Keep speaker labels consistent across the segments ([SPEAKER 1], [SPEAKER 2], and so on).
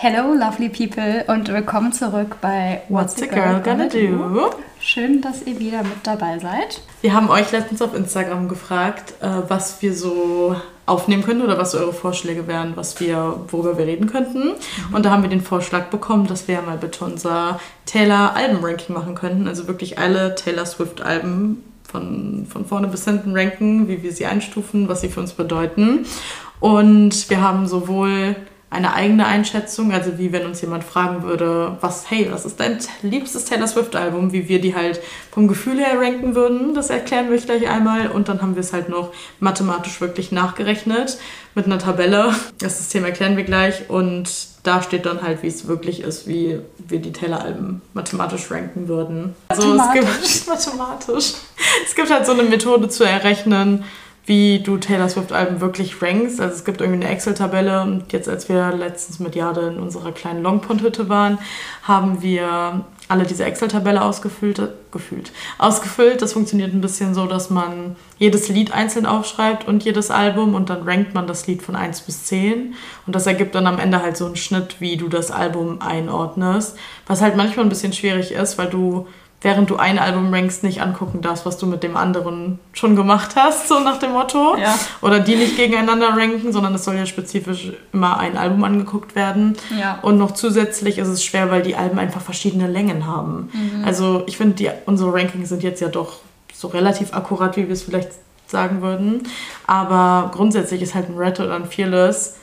[SPEAKER 1] Hello, lovely people, und willkommen zurück bei
[SPEAKER 2] What's, the Girl Gonna Do?
[SPEAKER 1] Schön, dass ihr wieder mit dabei seid.
[SPEAKER 2] Wir haben euch letztens auf Instagram gefragt, äh, was wir so aufnehmen können oder was so eure Vorschläge wären, was wir, worüber wir reden könnten. Mhm. Und da haben wir den Vorschlag bekommen, dass wir ja mal bitte unser Taylor-Alben-Ranking machen könnten. Also wirklich alle Taylor Swift-Alben von, von vorne bis hinten ranken, wie wir sie einstufen, was sie für uns bedeuten. Und wir haben sowohl eine eigene Einschätzung, also wie wenn uns jemand fragen würde, was, hey, was ist dein liebstes Taylor Swift-Album, wie wir die halt vom Gefühl her ranken würden, das erklären wir gleich einmal und dann haben wir es halt noch mathematisch wirklich nachgerechnet mit einer Tabelle. Das System erklären wir gleich und da steht dann halt, wie es wirklich ist, wie wir die Taylor-Alben mathematisch ranken würden. Also es gibt mathematisch. Es gibt halt so eine Methode zu errechnen, wie du Taylor Swift-Alben wirklich rankst. Also es gibt irgendwie eine Excel-Tabelle und jetzt, als wir letztens mit Jade in unserer kleinen Longpond-Hütte waren, haben wir alle diese Excel-Tabelle ausgefüllt, gefühlt, ausgefüllt. Das funktioniert ein bisschen so, dass man jedes Lied einzeln aufschreibt und jedes Album und dann rankt man das Lied von 1 bis 10 und das ergibt dann am Ende halt so einen Schnitt, wie du das Album einordnest, was halt manchmal ein bisschen schwierig ist, weil du während du ein Album rankst, nicht angucken darfst, was du mit dem anderen schon gemacht hast, so nach dem Motto. Ja. Oder die nicht gegeneinander ranken, sondern es soll ja spezifisch immer ein Album angeguckt werden. Ja. Und noch zusätzlich ist es schwer, weil die Alben einfach verschiedene Längen haben. Mhm. Also ich finde, unsere Rankings sind jetzt ja doch so relativ akkurat, wie wir es vielleicht sagen würden. Aber grundsätzlich ist halt ein Red oder ein Fearless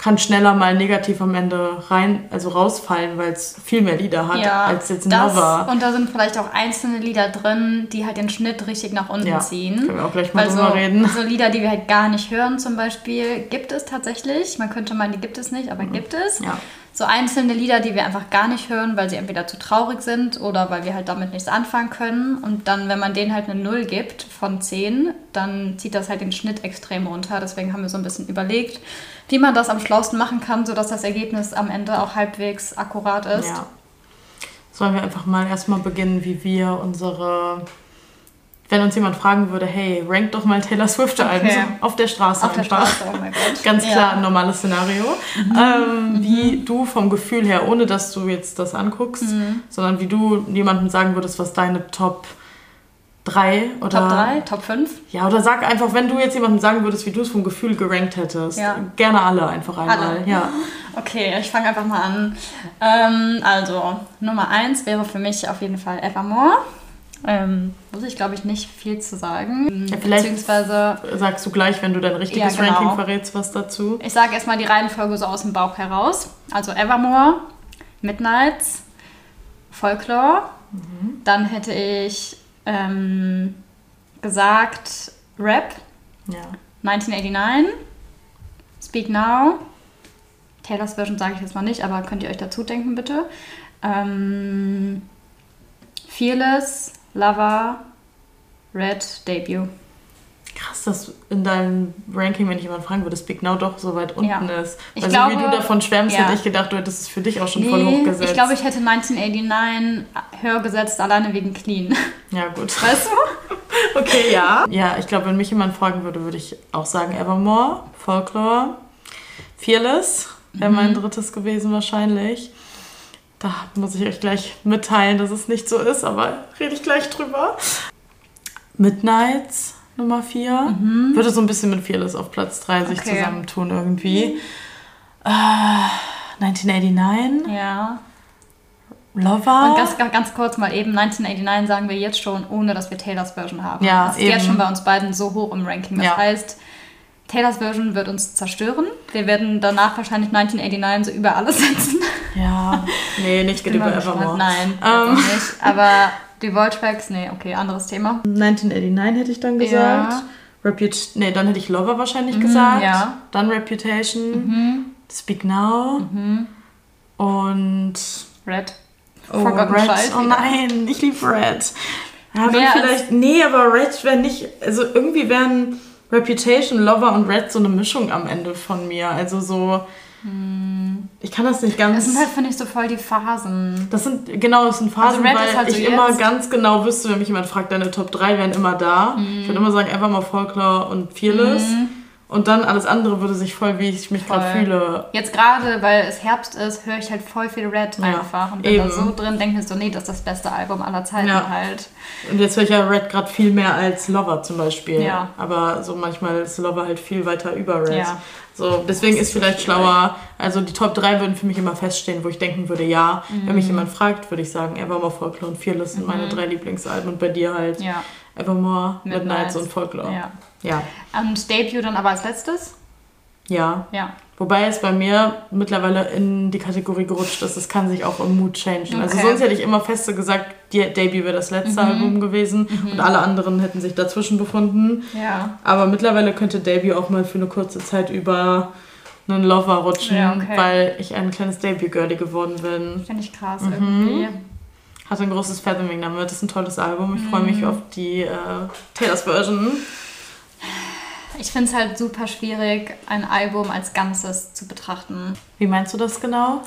[SPEAKER 2] kann schneller mal negativ am Ende rein, also rausfallen, weil es viel mehr Lieder hat ja, als jetzt ein
[SPEAKER 1] das,
[SPEAKER 2] Lover.
[SPEAKER 1] Und da sind vielleicht auch einzelne Lieder drin, die halt den Schnitt richtig nach unten ja, ziehen.
[SPEAKER 2] Können wir auch gleich mal drüber so, reden.
[SPEAKER 1] So Lieder, die wir halt gar nicht hören zum Beispiel, gibt es tatsächlich. Man könnte meinen, die gibt es nicht, aber mhm. gibt es. Ja so einzelne Lieder, die wir einfach gar nicht hören, weil sie entweder zu traurig sind oder weil wir halt damit nichts anfangen können. Und dann, wenn man denen halt eine Null gibt von 10, dann zieht das halt den Schnitt extrem runter. Deswegen haben wir so ein bisschen überlegt, wie man das am schlausten machen kann, sodass das Ergebnis am Ende auch halbwegs akkurat ist. Ja.
[SPEAKER 2] Sollen wir einfach mal erstmal beginnen, wie wir unsere wenn uns jemand fragen würde, hey, rank doch mal Taylor Swift Alben okay. so auf der Straße
[SPEAKER 1] auf einfach. Der Straße, oh mein Gott.
[SPEAKER 2] Ganz klar ja. ein normales Szenario. Mhm. Ähm, mhm. Wie du vom Gefühl her, ohne dass du jetzt das anguckst, mhm. sondern wie du jemandem sagen würdest, was deine Top 3 oder.
[SPEAKER 1] Top 3, Top 5?
[SPEAKER 2] Ja, oder sag einfach, wenn du jetzt jemandem sagen würdest, wie du es vom Gefühl gerankt hättest. Ja. Gerne alle einfach einmal. Alle. Ja.
[SPEAKER 1] Okay, ich fange einfach mal an. Ähm, also, Nummer 1 wäre für mich auf jeden Fall Evermore. Ähm, muss ich, glaube ich, nicht viel zu sagen.
[SPEAKER 2] Ja, vielleicht Beziehungsweise, sagst du gleich, wenn du dein richtiges ja, genau. Ranking verrätst, was dazu.
[SPEAKER 1] Ich sage erstmal die Reihenfolge so aus dem Bauch heraus. Also Evermore, Midnights, Folklore. Mhm. Dann hätte ich ähm, gesagt Rap, ja. 1989, Speak Now. Taylors Version sage ich jetzt mal nicht, aber könnt ihr euch dazu denken, bitte. Ähm, Fearless, Lover, Red, Debut.
[SPEAKER 2] Krass, dass in deinem Ranking, wenn ich jemand fragen würde, Speak Now doch so weit unten ja. ist. Ich also glaube, wie du davon schwärmst, ja. hätte ich gedacht, du hättest es für dich auch schon nee, voll hochgesetzt.
[SPEAKER 1] Ich glaube, ich hätte 1989 höher gesetzt, alleine wegen Clean.
[SPEAKER 2] Ja, gut.
[SPEAKER 1] Weißt du?
[SPEAKER 2] okay, ja. Ja, ich glaube, wenn mich jemand fragen würde, würde ich auch sagen Evermore, Folklore, Fearless wäre mhm. mein drittes gewesen wahrscheinlich. Da muss ich euch gleich mitteilen, dass es nicht so ist, aber rede ich gleich drüber. Midnights Nummer 4. Mhm. Würde so ein bisschen mit Fearless auf Platz 3 sich okay. zusammentun irgendwie. Mhm. Äh, 1989.
[SPEAKER 1] Ja.
[SPEAKER 2] Lover.
[SPEAKER 1] Und ganz, ganz kurz mal eben, 1989 sagen wir jetzt schon, ohne dass wir Taylors Version haben.
[SPEAKER 2] Ja,
[SPEAKER 1] das ist eben. jetzt schon bei uns beiden so hoch im Ranking. Das ja. heißt, Taylors Version wird uns zerstören. Wir werden danach wahrscheinlich 1989 so über alles setzen.
[SPEAKER 2] Ja, nee, nicht geht über Evermore.
[SPEAKER 1] Nein, ähm. nicht. Aber die Voltracks, nee, okay, anderes Thema.
[SPEAKER 2] 1989 hätte ich dann gesagt. Ja. Reput nee, dann hätte ich Lover wahrscheinlich mhm, gesagt. Ja. Dann Reputation. Mhm. Speak Now. Mhm. Und
[SPEAKER 1] Red.
[SPEAKER 2] Oh, Red. Oh nein, ich liebe Red. Ja, dann vielleicht. Nee, aber Red wäre nicht. Also irgendwie wären Reputation, Lover und Red so eine Mischung am Ende von mir. Also so. Hm. Ich kann das nicht ganz.
[SPEAKER 1] Das sind halt, finde ich, so voll die Phasen.
[SPEAKER 2] Das sind, genau, das sind Phasen, also weil halt ich so immer ganz genau wüsste, wenn mich jemand fragt, deine Top 3 wären immer da. Mhm. Ich würde immer sagen, einfach mal Folklore und Fearless. Mhm. Und dann alles andere würde sich voll, wie ich mich gerade fühle.
[SPEAKER 1] Jetzt gerade, weil es Herbst ist, höre ich halt voll viel Red ja, einfach und bin eben. da so drin, denke mir so, nee, das ist das beste Album aller Zeiten ja. halt.
[SPEAKER 2] Und jetzt höre ich ja Red gerade viel mehr als Lover zum Beispiel. Ja. Aber so manchmal ist Lover halt viel weiter über Red. Ja. So, deswegen ist vielleicht schlauer, also die Top 3 würden für mich immer feststehen, wo ich denken würde, ja, mhm. wenn mich jemand fragt, würde ich sagen, Evermore, Folklore und Fearless sind mhm. meine drei Lieblingsalben und bei dir halt ja. Evermore, Midnights, Midnights und Folklore.
[SPEAKER 1] Ja. ja. Und Debut dann aber als letztes?
[SPEAKER 2] Ja. Ja. Wobei es bei mir mittlerweile in die Kategorie gerutscht ist, es kann sich auch im Mood changen. Also okay. Also sonst hätte ich immer feste gesagt, die Debut wäre das letzte mhm. Album gewesen mhm. und alle anderen hätten sich dazwischen befunden. Ja. Aber mittlerweile könnte Debut auch mal für eine kurze Zeit über einen Lover rutschen, ja, okay. weil ich ein kleines Debut-Girlie geworden bin.
[SPEAKER 1] Finde ich krass mhm. irgendwie.
[SPEAKER 2] Hat ein großes Fathoming damit. Das ist ein tolles Album. Ich freue mich mhm. auf die äh, Taylors Version
[SPEAKER 1] ich finde es halt super schwierig, ein Album als Ganzes zu betrachten.
[SPEAKER 2] Wie meinst du das genau?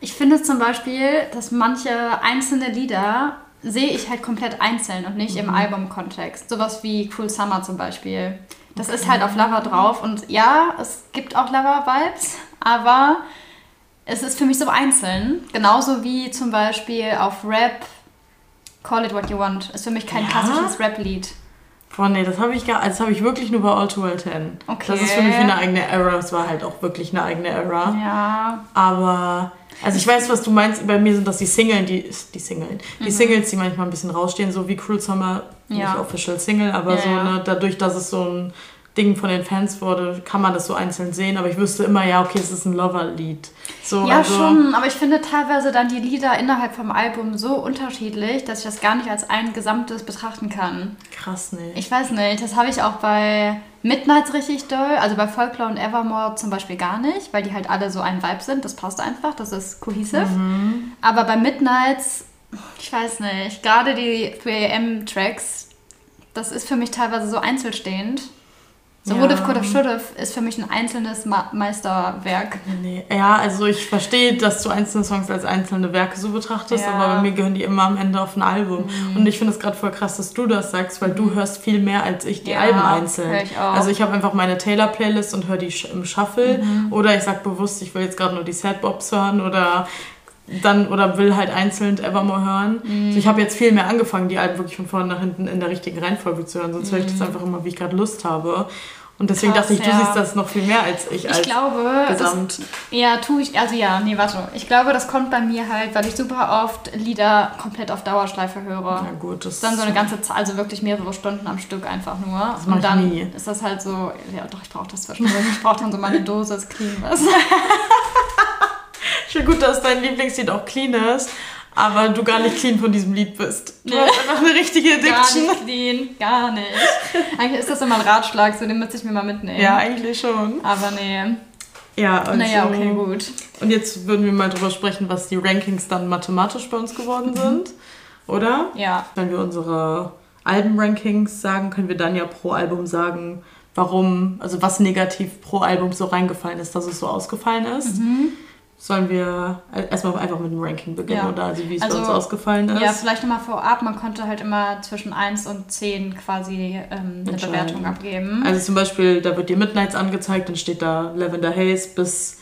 [SPEAKER 1] Ich finde zum Beispiel, dass manche einzelne Lieder sehe ich halt komplett einzeln und nicht mhm. im Albumkontext. Sowas wie Cruel Summer zum Beispiel. Das okay. ist halt auf Lover drauf und ja, es gibt auch Lover-Vibes, aber es ist für mich so einzeln. Genauso wie zum Beispiel auf Rap Call It What You Want. Ist für mich kein ja? klassisches Rap-Lied.
[SPEAKER 2] Boah, nee, das habe ich gar, das habe ich wirklich nur bei All Too Well 10. Okay. Das ist für mich eine eigene Era. Es war halt auch wirklich eine eigene Era. Ja. Aber, also ich weiß, was du meinst. Bei mir sind das die Singles, die, die Singles, die mhm. Singles, die manchmal ein bisschen rausstehen, so wie Cruel Summer, ja. nicht official Single, aber ja, so, ne, dadurch, dass es so ein Ding von den Fans wurde, kann man das so einzeln sehen, aber ich wüsste immer, ja, okay, es ist ein Lover-Lied. So,
[SPEAKER 1] ja, also schon, aber ich finde teilweise dann die Lieder innerhalb vom Album so unterschiedlich, dass ich das gar nicht als ein Gesamtes betrachten kann.
[SPEAKER 2] Krass, ne?
[SPEAKER 1] Ich weiß nicht, das habe ich auch bei Midnights richtig doll, also bei Folklore und Evermore zum Beispiel gar nicht, weil die halt alle so ein Vibe sind, das passt einfach, das ist cohesive. Mhm. Aber bei Midnights, ich weiß nicht, gerade die 3am-Tracks, das ist für mich teilweise so einzelstehend so ja. Would've, Could've, Should've ist für mich ein einzelnes Ma Meisterwerk.
[SPEAKER 2] Nee. Ja, also ich verstehe, dass du einzelne Songs als einzelne Werke so betrachtest, ja. aber bei mir gehören die immer am Ende auf ein Album. Mhm. Und ich finde es gerade voll krass, dass du das sagst, weil mhm. du hörst viel mehr als ich die ja, Alben einzeln. Ich auch. Also ich habe einfach meine Taylor-Playlist und höre die im Shuffle. Mhm. Oder ich sage bewusst, ich will jetzt gerade nur die Sad Bobs hören oder dann oder will halt einzeln Evermore hören. Mm. Also ich habe jetzt viel mehr angefangen, die Alben wirklich von vorne nach hinten in der richtigen Reihenfolge zu hören, sonst mm. höre ich das mhm. einfach immer, wie ich gerade Lust habe. Und deswegen Krass, dachte ich, du ja. siehst das noch viel mehr als ich. Als
[SPEAKER 1] ich glaube,
[SPEAKER 2] Gesamt.
[SPEAKER 1] Das, ja, tue ich. Also ja, nee, warte. Ich glaube, das kommt bei mir halt, weil ich super oft Lieder komplett auf Dauerschleife höre.
[SPEAKER 2] Ja gut, das
[SPEAKER 1] dann so eine ganze Zeit, also wirklich mehrere Stunden am Stück einfach nur. Das Und dann nie. ist das halt so, ja doch, ich brauche das zwischendurch. ich brauche dann so meine Dosis Clean was.
[SPEAKER 2] Schon gut, dass dein Lieblingslied auch clean ist aber du gar nicht clean von diesem Lied bist. Du nee. hast einfach eine richtige Addiction.
[SPEAKER 1] Gar nicht clean, gar nicht. Eigentlich ist das immer ein Ratschlag, so den müsste ich mir mal mitnehmen.
[SPEAKER 2] Ja, eigentlich schon.
[SPEAKER 1] Aber nee.
[SPEAKER 2] Ja, also, naja, okay, gut. Und jetzt würden wir mal drüber sprechen, was die Rankings dann mathematisch bei uns geworden mhm. sind. Oder?
[SPEAKER 1] Ja.
[SPEAKER 2] Wenn wir unsere Alben-Rankings sagen, können wir dann ja pro Album sagen, warum, also was negativ pro Album so reingefallen ist, dass es so ausgefallen ist. Mhm. Sollen wir erstmal einfach mit dem Ranking beginnen ja. oder also wie es also, bei uns ausgefallen ist?
[SPEAKER 1] Ja, vielleicht nochmal vorab, man konnte halt immer zwischen 1 und 10 quasi ähm, eine Bewertung abgeben.
[SPEAKER 2] Also zum Beispiel, da wird dir Midnights angezeigt, dann steht da Lavender Haze bis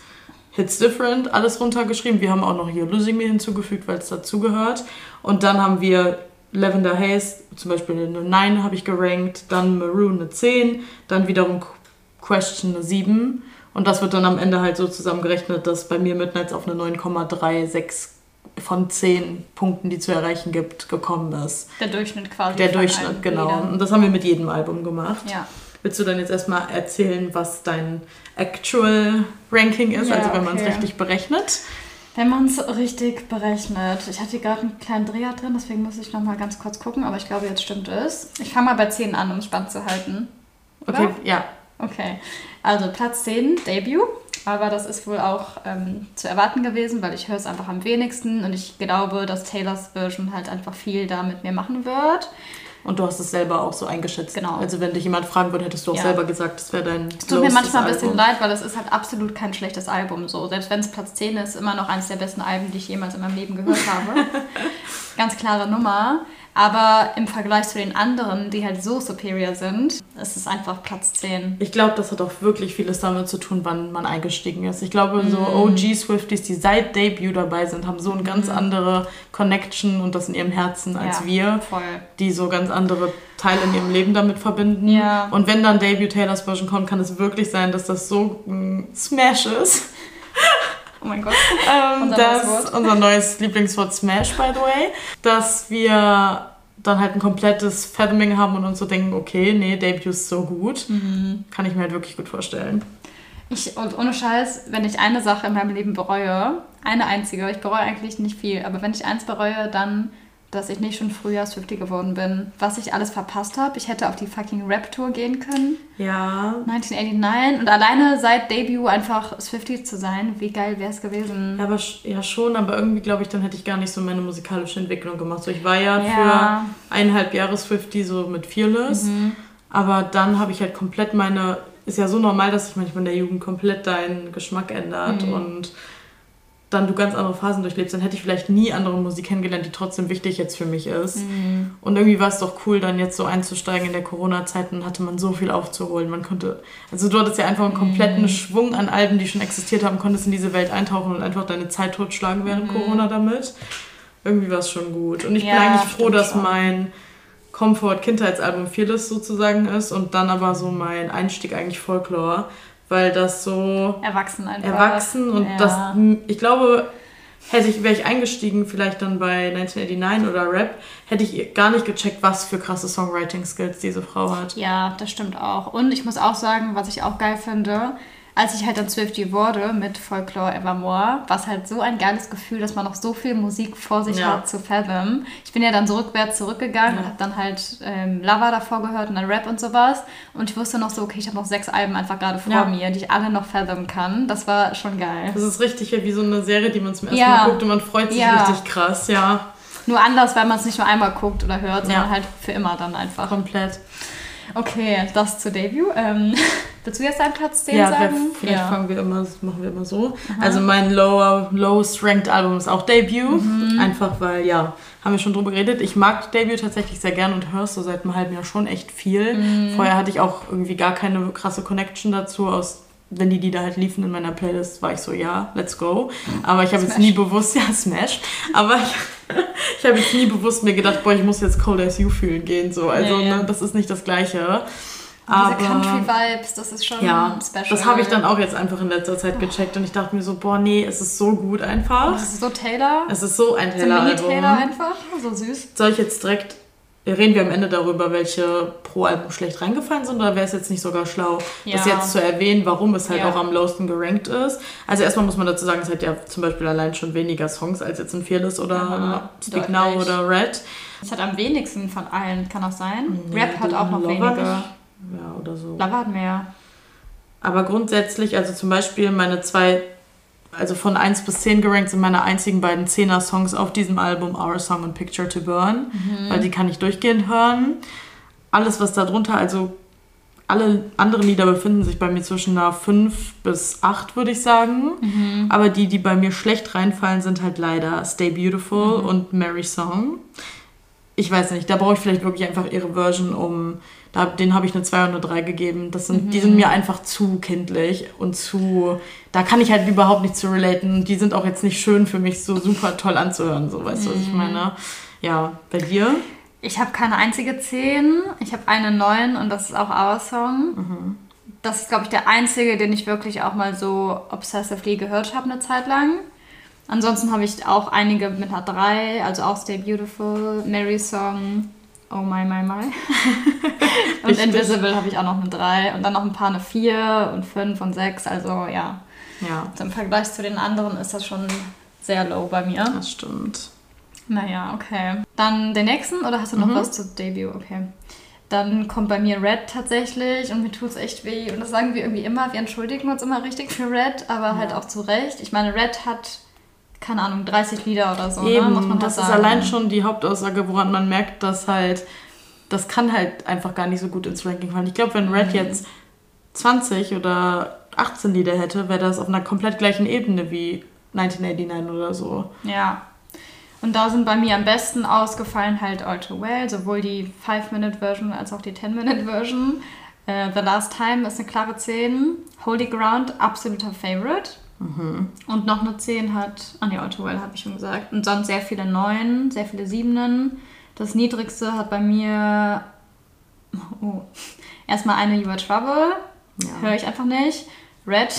[SPEAKER 2] Hits Different, alles runtergeschrieben. Wir haben auch noch hier Losing Me hinzugefügt, weil es dazugehört. Und dann haben wir Lavender Haze, zum Beispiel eine 9 habe ich gerankt, dann Maroon eine 10, dann wiederum Question eine 7 und das wird dann am Ende halt so zusammengerechnet, dass bei mir Midnights auf eine 9,36 von 10 Punkten, die zu erreichen gibt, gekommen ist.
[SPEAKER 1] Der Durchschnitt quasi.
[SPEAKER 2] Der Durchschnitt, genau. Liedern. Und das haben wir mit jedem Album gemacht.
[SPEAKER 1] Ja.
[SPEAKER 2] Willst du dann jetzt erstmal erzählen, was dein Actual Ranking ist, ja, also wenn okay. man es richtig berechnet?
[SPEAKER 1] Wenn man es richtig berechnet. Ich hatte gerade einen kleinen Dreher drin, deswegen muss ich nochmal ganz kurz gucken, aber ich glaube, jetzt stimmt es. Ich fange mal bei 10 an, um es spannend zu halten.
[SPEAKER 2] Oder? Okay, ja.
[SPEAKER 1] Okay, also Platz 10, Debut. Aber das ist wohl auch ähm, zu erwarten gewesen, weil ich höre es einfach am wenigsten und ich glaube, dass Taylors Version halt einfach viel da mit mir machen wird.
[SPEAKER 2] Und du hast es selber auch so eingeschätzt. Genau. Also wenn dich jemand fragen würde, hättest du auch ja. selber gesagt, das wäre dein
[SPEAKER 1] Es tut mir manchmal ein bisschen leid, weil es ist halt absolut kein schlechtes Album. So. Selbst wenn es Platz 10 ist, immer noch eines der besten Alben, die ich jemals in meinem Leben gehört habe. Ganz klare Nummer. Aber im Vergleich zu den anderen, die halt so superior sind, ist es einfach Platz 10.
[SPEAKER 2] Ich glaube, das hat auch wirklich vieles damit zu tun, wann man eingestiegen ist. Ich glaube, so OG Swifties, die seit Debut dabei sind, haben so eine ganz andere Connection und das in ihrem Herzen als
[SPEAKER 1] Ja,
[SPEAKER 2] wir,
[SPEAKER 1] voll.
[SPEAKER 2] die so ganz andere Teile in ihrem Leben damit verbinden.
[SPEAKER 1] Ja.
[SPEAKER 2] Und wenn dann Debut Taylors Version kommt, kann es wirklich sein, dass das so ein Smash ist.
[SPEAKER 1] Oh mein Gott.
[SPEAKER 2] Ähm,
[SPEAKER 1] Unser
[SPEAKER 2] das
[SPEAKER 1] neues Wort.
[SPEAKER 2] unser neues Lieblingswort Smash, by the way, dass wir dann halt ein komplettes Fathoming haben und uns so denken, okay, nee, Debut ist so gut.
[SPEAKER 1] Mhm.
[SPEAKER 2] Kann ich mir halt wirklich gut vorstellen.
[SPEAKER 1] Ich, und ohne Scheiß, wenn ich eine Sache in meinem Leben bereue, eine einzige, ich bereue eigentlich nicht viel, aber wenn ich eins bereue, dann, dass ich nicht schon früher Swiftie geworden bin. Was ich alles verpasst habe. Ich hätte auf die fucking Rap-Tour gehen können.
[SPEAKER 2] Ja,
[SPEAKER 1] 1989 und alleine seit Debut einfach Swiftie zu sein, wie geil wäre es gewesen.
[SPEAKER 2] Ja, aber sch- ja schon, aber irgendwie glaube ich, dann hätte ich gar nicht so meine musikalische Entwicklung gemacht. So, ich war ja,
[SPEAKER 1] Ja.
[SPEAKER 2] für eineinhalb Jahre Swifty so mit Fearless, aber dann habe ich halt komplett meine, ist ja so normal, dass sich manchmal in der Jugend komplett dein Geschmack ändert und dann du ganz andere Phasen durchlebst, dann hätte ich vielleicht nie andere Musik kennengelernt, die trotzdem wichtig jetzt für mich ist. Und irgendwie war es doch cool, dann jetzt so einzusteigen in der Corona-Zeit, dann hatte man so viel aufzuholen. Man konnte, also du hattest ja einfach einen kompletten Schwung an Alben, die schon existiert haben, konntest in diese Welt eintauchen und einfach deine Zeit totschlagen während Corona damit. Irgendwie war es schon gut. Und ich bin
[SPEAKER 1] Ja,
[SPEAKER 2] eigentlich froh, dass
[SPEAKER 1] schon.
[SPEAKER 2] mein Comfort-Kindheitsalbum Fearless sozusagen ist und dann aber so mein Einstieg eigentlich Folklore, weil das so
[SPEAKER 1] Erwachsen einfach.
[SPEAKER 2] erwachsen und
[SPEAKER 1] ja.
[SPEAKER 2] das, ich glaube, hätte ich, wäre ich eingestiegen, vielleicht dann bei 1989 oder Rap, hätte ich gar nicht gecheckt, was für krasse Songwriting-Skills diese Frau hat.
[SPEAKER 1] Ja, das stimmt auch. Und ich muss auch sagen, was ich auch geil finde, als ich halt dann Swiftie wurde mit Folklore Evermore, war es halt so ein geiles Gefühl, dass man noch so viel Musik vor sich
[SPEAKER 2] Ja.
[SPEAKER 1] hat zu Fathom. Ich bin ja dann so rückwärts zurückgegangen
[SPEAKER 2] Ja.
[SPEAKER 1] und habe dann halt ähm, Lava davor gehört und dann Rap und sowas. Und ich wusste noch so, okay, ich habe noch sechs Alben einfach gerade vor
[SPEAKER 2] Ja.
[SPEAKER 1] mir, die ich alle noch Fathom kann. Das war schon geil.
[SPEAKER 2] Das ist richtig wie so eine Serie, die man zum ersten. Mal guckt und man freut sich
[SPEAKER 1] Ja.
[SPEAKER 2] richtig krass, ja,
[SPEAKER 1] Nur anders, weil man es nicht nur einmal guckt oder hört, sondern halt für immer dann einfach.
[SPEAKER 2] komplett.
[SPEAKER 1] Okay, das zu Debut. Ähm, willst du jetzt deinen Platz 10
[SPEAKER 2] Ja,
[SPEAKER 1] sagen?
[SPEAKER 2] vielleicht fangen wir immer, machen wir immer so. Also mein lower, lowest ranked Album ist auch Debut.
[SPEAKER 1] Mhm.
[SPEAKER 2] Einfach weil, ja, haben wir schon drüber geredet. Ich mag Debut tatsächlich sehr gern und höre so seit einem halben Jahr schon echt viel.
[SPEAKER 1] Mhm.
[SPEAKER 2] Vorher hatte ich auch irgendwie gar keine krasse Connection dazu. Aus, wenn die Lieder halt liefen in meiner Playlist, war ich so, ja, let's go. Aber ich habe jetzt nie bewusst, ja, Smash. Aber ich, ich habe jetzt nie bewusst mir gedacht, boah, ich muss jetzt Cold As You fühlen gehen. So. Also,
[SPEAKER 1] Nee.
[SPEAKER 2] ne, das ist nicht das Gleiche.
[SPEAKER 1] Diese Country-Vibes, das ist schon
[SPEAKER 2] Ja,
[SPEAKER 1] special.
[SPEAKER 2] das habe ich dann auch jetzt einfach in letzter Zeit gecheckt und ich dachte mir so, boah, nee, es ist so gut einfach.
[SPEAKER 1] Das ist so Taylor.
[SPEAKER 2] Es ist so ein
[SPEAKER 1] So ein Mini-Taylor
[SPEAKER 2] Taylor-Album.
[SPEAKER 1] einfach. So süß.
[SPEAKER 2] Soll ich jetzt direkt, reden wir am Ende darüber, welche pro Album schlecht reingefallen sind oder wäre es jetzt nicht sogar schlau, das
[SPEAKER 1] Ja.
[SPEAKER 2] jetzt zu erwähnen, warum es halt
[SPEAKER 1] Ja.
[SPEAKER 2] auch am lowsten gerankt ist? Also erstmal muss man dazu sagen, es hat ja zum Beispiel allein schon weniger Songs als jetzt in Fearless oder
[SPEAKER 1] Aha,
[SPEAKER 2] Speak. Now oder Red.
[SPEAKER 1] Es hat am wenigsten von allen, kann das sein?
[SPEAKER 2] Nee,
[SPEAKER 1] Rap hat auch noch
[SPEAKER 2] Lover
[SPEAKER 1] wenige.
[SPEAKER 2] nicht. Ja, oder so.
[SPEAKER 1] Lava hat mehr.
[SPEAKER 2] Aber grundsätzlich, also zum Beispiel meine zwei, also von 1 bis 10 gerankt sind meine einzigen beiden 10er Songs auf diesem Album Our Song und Picture to Burn, weil die kann ich durchgehend hören. Alles, was da drunter, also alle anderen Lieder befinden sich bei mir zwischen einer 5 bis 8, würde ich sagen. Aber die, die bei mir schlecht reinfallen, sind halt leider Stay Beautiful und Mary Song. Ich weiß nicht, da brauche ich vielleicht wirklich einfach ihre Version, um. Da, den habe ich eine 2 und eine 3 gegeben. Das sind, Die sind mir einfach zu kindlich und zu. Da kann ich halt überhaupt nicht zu relaten. Die sind auch jetzt nicht schön für mich so super toll anzuhören, so weißt du, was ich meine? Ja, bei dir?
[SPEAKER 1] Ich habe keine einzige 10. Ich habe eine 9 und das ist auch Our Song. Das ist, glaube ich, der einzige, den ich wirklich auch mal so obsessively gehört habe eine Zeit lang. Ansonsten habe ich auch einige mit einer 3, also auch Stay Beautiful, Mary Song, Oh My My My. und
[SPEAKER 2] Richtig.
[SPEAKER 1] Invisible habe ich auch noch eine 3 und dann noch ein paar eine 4 und 5 und 6. Also ja,
[SPEAKER 2] Ja,
[SPEAKER 1] also im Vergleich zu den anderen ist das schon sehr low bei mir.
[SPEAKER 2] das stimmt.
[SPEAKER 1] Naja, okay. Dann den nächsten oder hast du noch was zu Debut? Okay. Dann kommt bei mir Red tatsächlich und mir tut es echt weh. Und das sagen wir irgendwie immer. Wir entschuldigen uns immer richtig für Red, aber halt auch zu Recht. Ich meine, Red hat, keine Ahnung, 30 Lieder oder so,
[SPEAKER 2] Eben,
[SPEAKER 1] ne? muss man
[SPEAKER 2] das
[SPEAKER 1] halt
[SPEAKER 2] ist
[SPEAKER 1] sagen.
[SPEAKER 2] allein schon die Hauptaussage, woran man merkt, dass halt, das kann halt einfach gar nicht so gut ins Ranking fallen. Ich glaube, wenn Red
[SPEAKER 1] Mhm.
[SPEAKER 2] jetzt 20 oder 18 Lieder hätte, wäre das auf einer komplett gleichen Ebene wie 1989 oder so.
[SPEAKER 1] Ja. Und da sind bei mir am besten ausgefallen halt All Too Well, sowohl die 5-Minute-Version als auch die 10-Minute-Version. Äh, The Last Time ist eine klare 10. Holy Ground, absoluter Favorite.
[SPEAKER 2] Mhm.
[SPEAKER 1] Und noch eine 10 hat, ah ne, All Too Well habe ich schon gesagt. Und sonst sehr viele 9, sehr viele 7. Das niedrigste hat bei mir, oh, erstmal eine You Are Trouble,
[SPEAKER 2] Ja.
[SPEAKER 1] höre ich einfach nicht. Red,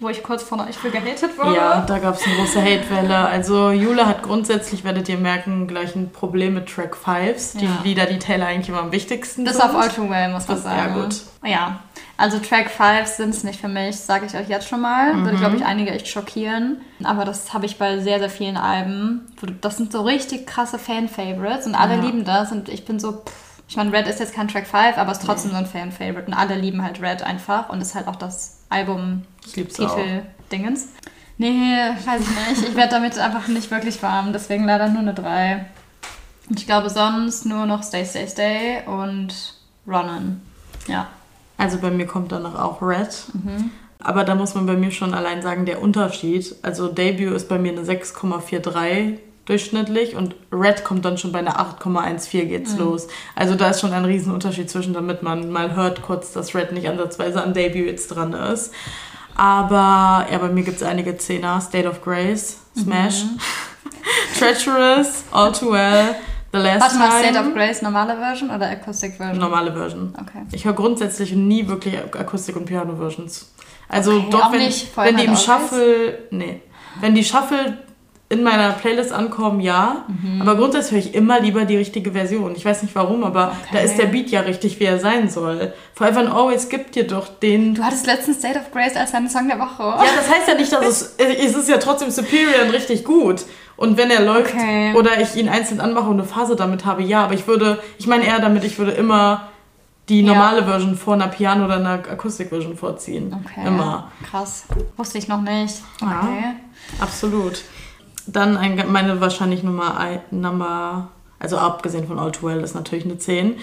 [SPEAKER 1] wo ich kurz von euch für gehatet wurde.
[SPEAKER 2] Ja, da gab es eine große Hatewelle. Also Jule hat grundsätzlich, werdet ihr merken, gleich ein Problem mit Track 5s. Die
[SPEAKER 1] Ja.
[SPEAKER 2] Lieder, die Taylor eigentlich immer am wichtigsten
[SPEAKER 1] Bis
[SPEAKER 2] sind.
[SPEAKER 1] auf All Too Well, muss man
[SPEAKER 2] Das- ja,
[SPEAKER 1] sagen.
[SPEAKER 2] gut.
[SPEAKER 1] Ja, also Track 5 sind es nicht für mich, sage ich euch jetzt schon mal. Würde,
[SPEAKER 2] Mhm.
[SPEAKER 1] glaube ich, einige echt schockieren. Aber das habe ich bei sehr, sehr vielen Alben. Das sind so richtig krasse Fan-Favorites und alle
[SPEAKER 2] Ja.
[SPEAKER 1] lieben das. Und ich bin so, pff, ich meine, Red ist jetzt kein Track 5, aber ist trotzdem so ein Fan-Favorite. Und alle lieben halt Red einfach. Und ist halt auch das. Album-Titel-Dingens. Nee, weiß ich nicht. Ich werde damit einfach nicht wirklich warm. Deswegen leider nur eine 3. Und ich glaube sonst nur noch Stay, Stay, Stay und Ronan. Ja.
[SPEAKER 2] Also bei mir kommt danach auch Red.
[SPEAKER 1] Mhm.
[SPEAKER 2] Aber da muss man bei mir schon allein sagen, der Unterschied. Also Debut ist bei mir eine 6,43 durchschnittlich und Red kommt dann schon bei einer 8,14 geht's los. Also da ist schon ein Riesenunterschied zwischen, damit man mal hört kurz, dass Red nicht ansatzweise an Debut jetzt dran ist. Aber ja, bei mir gibt es einige Zehner. State of Grace, Smash, Treacherous, All Too Well, The Last
[SPEAKER 1] Warte mal,
[SPEAKER 2] Time.
[SPEAKER 1] State of Grace, normale Version oder Acoustic Version?
[SPEAKER 2] Normale Version.
[SPEAKER 1] Okay.
[SPEAKER 2] Ich höre grundsätzlich nie wirklich Akustik- und Piano-Versions. Also
[SPEAKER 1] Okay,
[SPEAKER 2] doch, wenn,
[SPEAKER 1] nicht
[SPEAKER 2] wenn die im Shuffle, nee, wenn die Shuffle in meiner Playlist ankommen, ja.
[SPEAKER 1] Mhm.
[SPEAKER 2] Aber grundsätzlich höre ich immer lieber die richtige Version. Ich weiß nicht warum, aber
[SPEAKER 1] Okay.
[SPEAKER 2] da ist der Beat ja richtig, wie er sein soll. Forever and Always gibt dir doch den...
[SPEAKER 1] Du hattest letztens State of Grace als deinen Song der Woche.
[SPEAKER 2] Ja, das heißt ja nicht, dass es... Es ist ja trotzdem superior und richtig gut. Und wenn er läuft
[SPEAKER 1] Okay.
[SPEAKER 2] oder ich ihn einzeln anmache und eine Phase damit habe, ja. Aber ich würde... Ich meine eher damit, ich würde immer die
[SPEAKER 1] Ja.
[SPEAKER 2] normale Version vor einer Piano- oder einer Akustik-Version vorziehen.
[SPEAKER 1] Okay.
[SPEAKER 2] Immer.
[SPEAKER 1] Krass. Wusste ich noch nicht.
[SPEAKER 2] Ja.
[SPEAKER 1] Okay.
[SPEAKER 2] Absolut. Dann ein, meine wahrscheinlich Nummer, ein, Nummer, also abgesehen von All Too Well ist natürlich eine 10.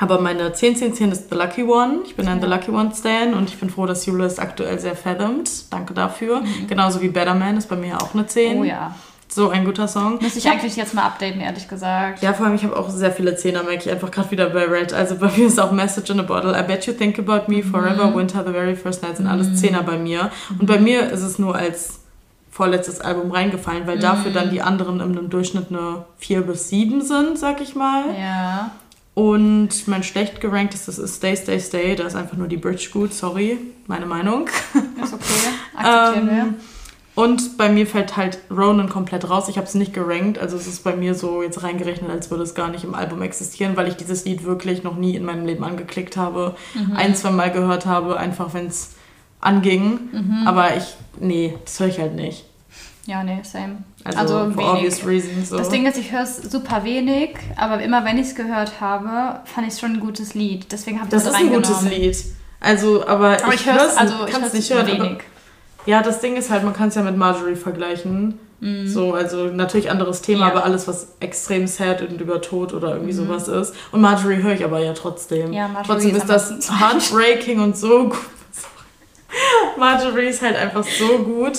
[SPEAKER 2] Aber meine 10, 10, 10 ist The Lucky One. Ich bin ein The Lucky One Stan und ich bin froh, dass Jule ist aktuell sehr fathomed. Danke dafür. Genauso wie Better Man ist bei mir auch eine 10.
[SPEAKER 1] Oh ja.
[SPEAKER 2] So ein guter Song.
[SPEAKER 1] Muss ich eigentlich jetzt mal updaten, ehrlich gesagt.
[SPEAKER 2] ja, vor allem, ich habe auch sehr viele Zehner, merke ich einfach gerade wieder bei Red. Also bei mir ist auch Message in a Bottle, I Bet You Think About Me, Forever, Winter, The Very First Night sind alles Zehner bei mir. Und bei mir ist es nur als vorletztes Album reingefallen, weil dafür dann die anderen im Durchschnitt eine 4 bis 7 sind, sag ich mal.
[SPEAKER 1] Ja.
[SPEAKER 2] Und mein schlecht geranktes das ist Stay, Stay, Stay. Da ist einfach nur die Bridge gut, sorry, meine Meinung.
[SPEAKER 1] Ist okay. Akzeptieren wir.
[SPEAKER 2] Und bei mir fällt halt Ronan komplett raus. Ich habe es nicht gerankt, also es ist bei mir so jetzt reingerechnet, als würde es gar nicht im Album existieren, weil ich dieses Lied wirklich noch nie in meinem Leben angeklickt habe.
[SPEAKER 1] Mhm.
[SPEAKER 2] Ein, zwei Mal gehört habe, einfach wenn es anging.
[SPEAKER 1] Mhm.
[SPEAKER 2] Aber ich, nee, das höre ich halt nicht.
[SPEAKER 1] Ja, nee, same.
[SPEAKER 2] Also,
[SPEAKER 1] Also
[SPEAKER 2] for
[SPEAKER 1] wenig.
[SPEAKER 2] obvious reasons. So.
[SPEAKER 1] Das Ding ist, ich höre es super wenig, aber immer wenn ich es gehört habe, fand ich es schon ein gutes Lied. Deswegen habe ich
[SPEAKER 2] das
[SPEAKER 1] es
[SPEAKER 2] ist ein gutes. Lied. Also, aber,
[SPEAKER 1] Aber ich, höre
[SPEAKER 2] hör's
[SPEAKER 1] es also ich
[SPEAKER 2] kann's
[SPEAKER 1] hör's
[SPEAKER 2] nicht hören.
[SPEAKER 1] wenig.
[SPEAKER 2] Ja, das Ding ist halt, man kann es ja mit Marjorie vergleichen. So, also natürlich anderes Thema,
[SPEAKER 1] Mhm. Ja. Mhm.
[SPEAKER 2] aber alles, was extrem sad und über Tod oder irgendwie sowas ist. Und Marjorie höre ich aber ja trotzdem.
[SPEAKER 1] Ja, Marjorie
[SPEAKER 2] trotzdem
[SPEAKER 1] ist
[SPEAKER 2] ist das heartbreaking und so gut. Marjorie ist halt einfach so gut.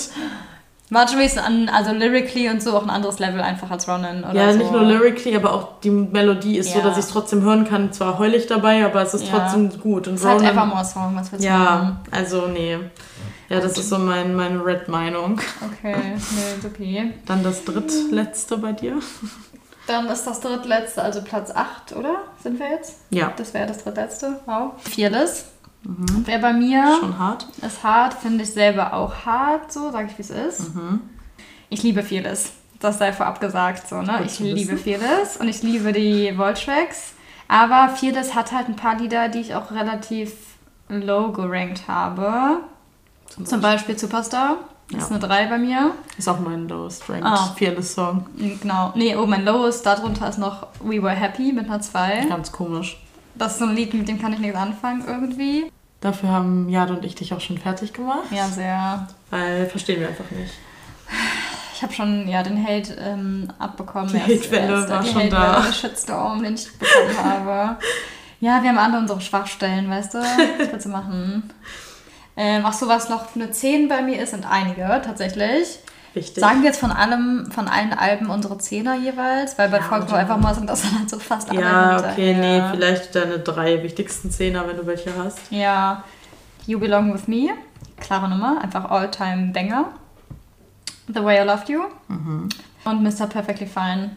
[SPEAKER 1] Marjorie ist an, also lyrically und so auch ein anderes Level einfach als Ronan. Oder
[SPEAKER 2] ja,
[SPEAKER 1] so.
[SPEAKER 2] nicht nur lyrically, aber auch die Melodie ist so,
[SPEAKER 1] Ja.
[SPEAKER 2] dass ich es trotzdem hören kann. Zwar heul ich dabei, aber es ist
[SPEAKER 1] Ja.
[SPEAKER 2] trotzdem gut. Und
[SPEAKER 1] Es ist halt
[SPEAKER 2] Ronan-
[SPEAKER 1] Evermore-Song, was willst du
[SPEAKER 2] Ja,
[SPEAKER 1] machen?
[SPEAKER 2] also nee. Ja, das ist so mein, meine Red-Meinung.
[SPEAKER 1] Okay, nee, ist okay.
[SPEAKER 2] Dann das drittletzte bei dir.
[SPEAKER 1] Dann ist das drittletzte, also Platz 8, oder? Sind wir jetzt?
[SPEAKER 2] Ja,
[SPEAKER 1] Das wäre das drittletzte. Wow. Fearless. Wäre bei mir.
[SPEAKER 2] schon hart.
[SPEAKER 1] Ist hart, finde ich selber auch hart, so sage ich, wie es ist.
[SPEAKER 2] Mhm.
[SPEAKER 1] Ich liebe Fearless. Das sei vorab gesagt, so, ne? Ich liebe Fearless und ich liebe die Volt-Tracks. Aber Fearless hat halt ein paar Lieder, die ich auch relativ low gerankt habe. Zum Beispiel Superstar. Das ist
[SPEAKER 2] Ja.
[SPEAKER 1] eine 3 bei mir.
[SPEAKER 2] Ist auch mein lowest ranked
[SPEAKER 1] Ah.
[SPEAKER 2] Fearless Song.
[SPEAKER 1] Genau. Nee, oh, mein Lowest, darunter ist noch We Were Happy mit einer 2.
[SPEAKER 2] Ganz komisch.
[SPEAKER 1] Das ist so ein Lied, mit dem kann ich nichts anfangen irgendwie.
[SPEAKER 2] Dafür haben Jad und ich dich auch schon fertig gemacht.
[SPEAKER 1] Ja, sehr.
[SPEAKER 2] Weil verstehen wir einfach nicht.
[SPEAKER 1] Ich habe schon ja, den Hate ähm, abbekommen.
[SPEAKER 2] Die Hatewelle war
[SPEAKER 1] die
[SPEAKER 2] schon da.
[SPEAKER 1] Der Shitstorm, den ich bekommen habe. Ja, wir haben alle unsere Schwachstellen, weißt du? Was willst du machen? Ähm, ach so, was noch eine 10 bei mir ist, sind einige tatsächlich.
[SPEAKER 2] Wichtig.
[SPEAKER 1] Sagen wir jetzt von allem, von allen Alben unsere Zehner jeweils, weil bei
[SPEAKER 2] Ja,
[SPEAKER 1] Folklore einfach mal sind das dann halt so fast alle
[SPEAKER 2] Ja, okay, nee, vielleicht deine drei wichtigsten Zehner, wenn du welche hast.
[SPEAKER 1] Ja, You Belong With Me, klare Nummer, einfach All-Time Banger. The Way I Loved You
[SPEAKER 2] Mhm.
[SPEAKER 1] und Mr. Perfectly Fine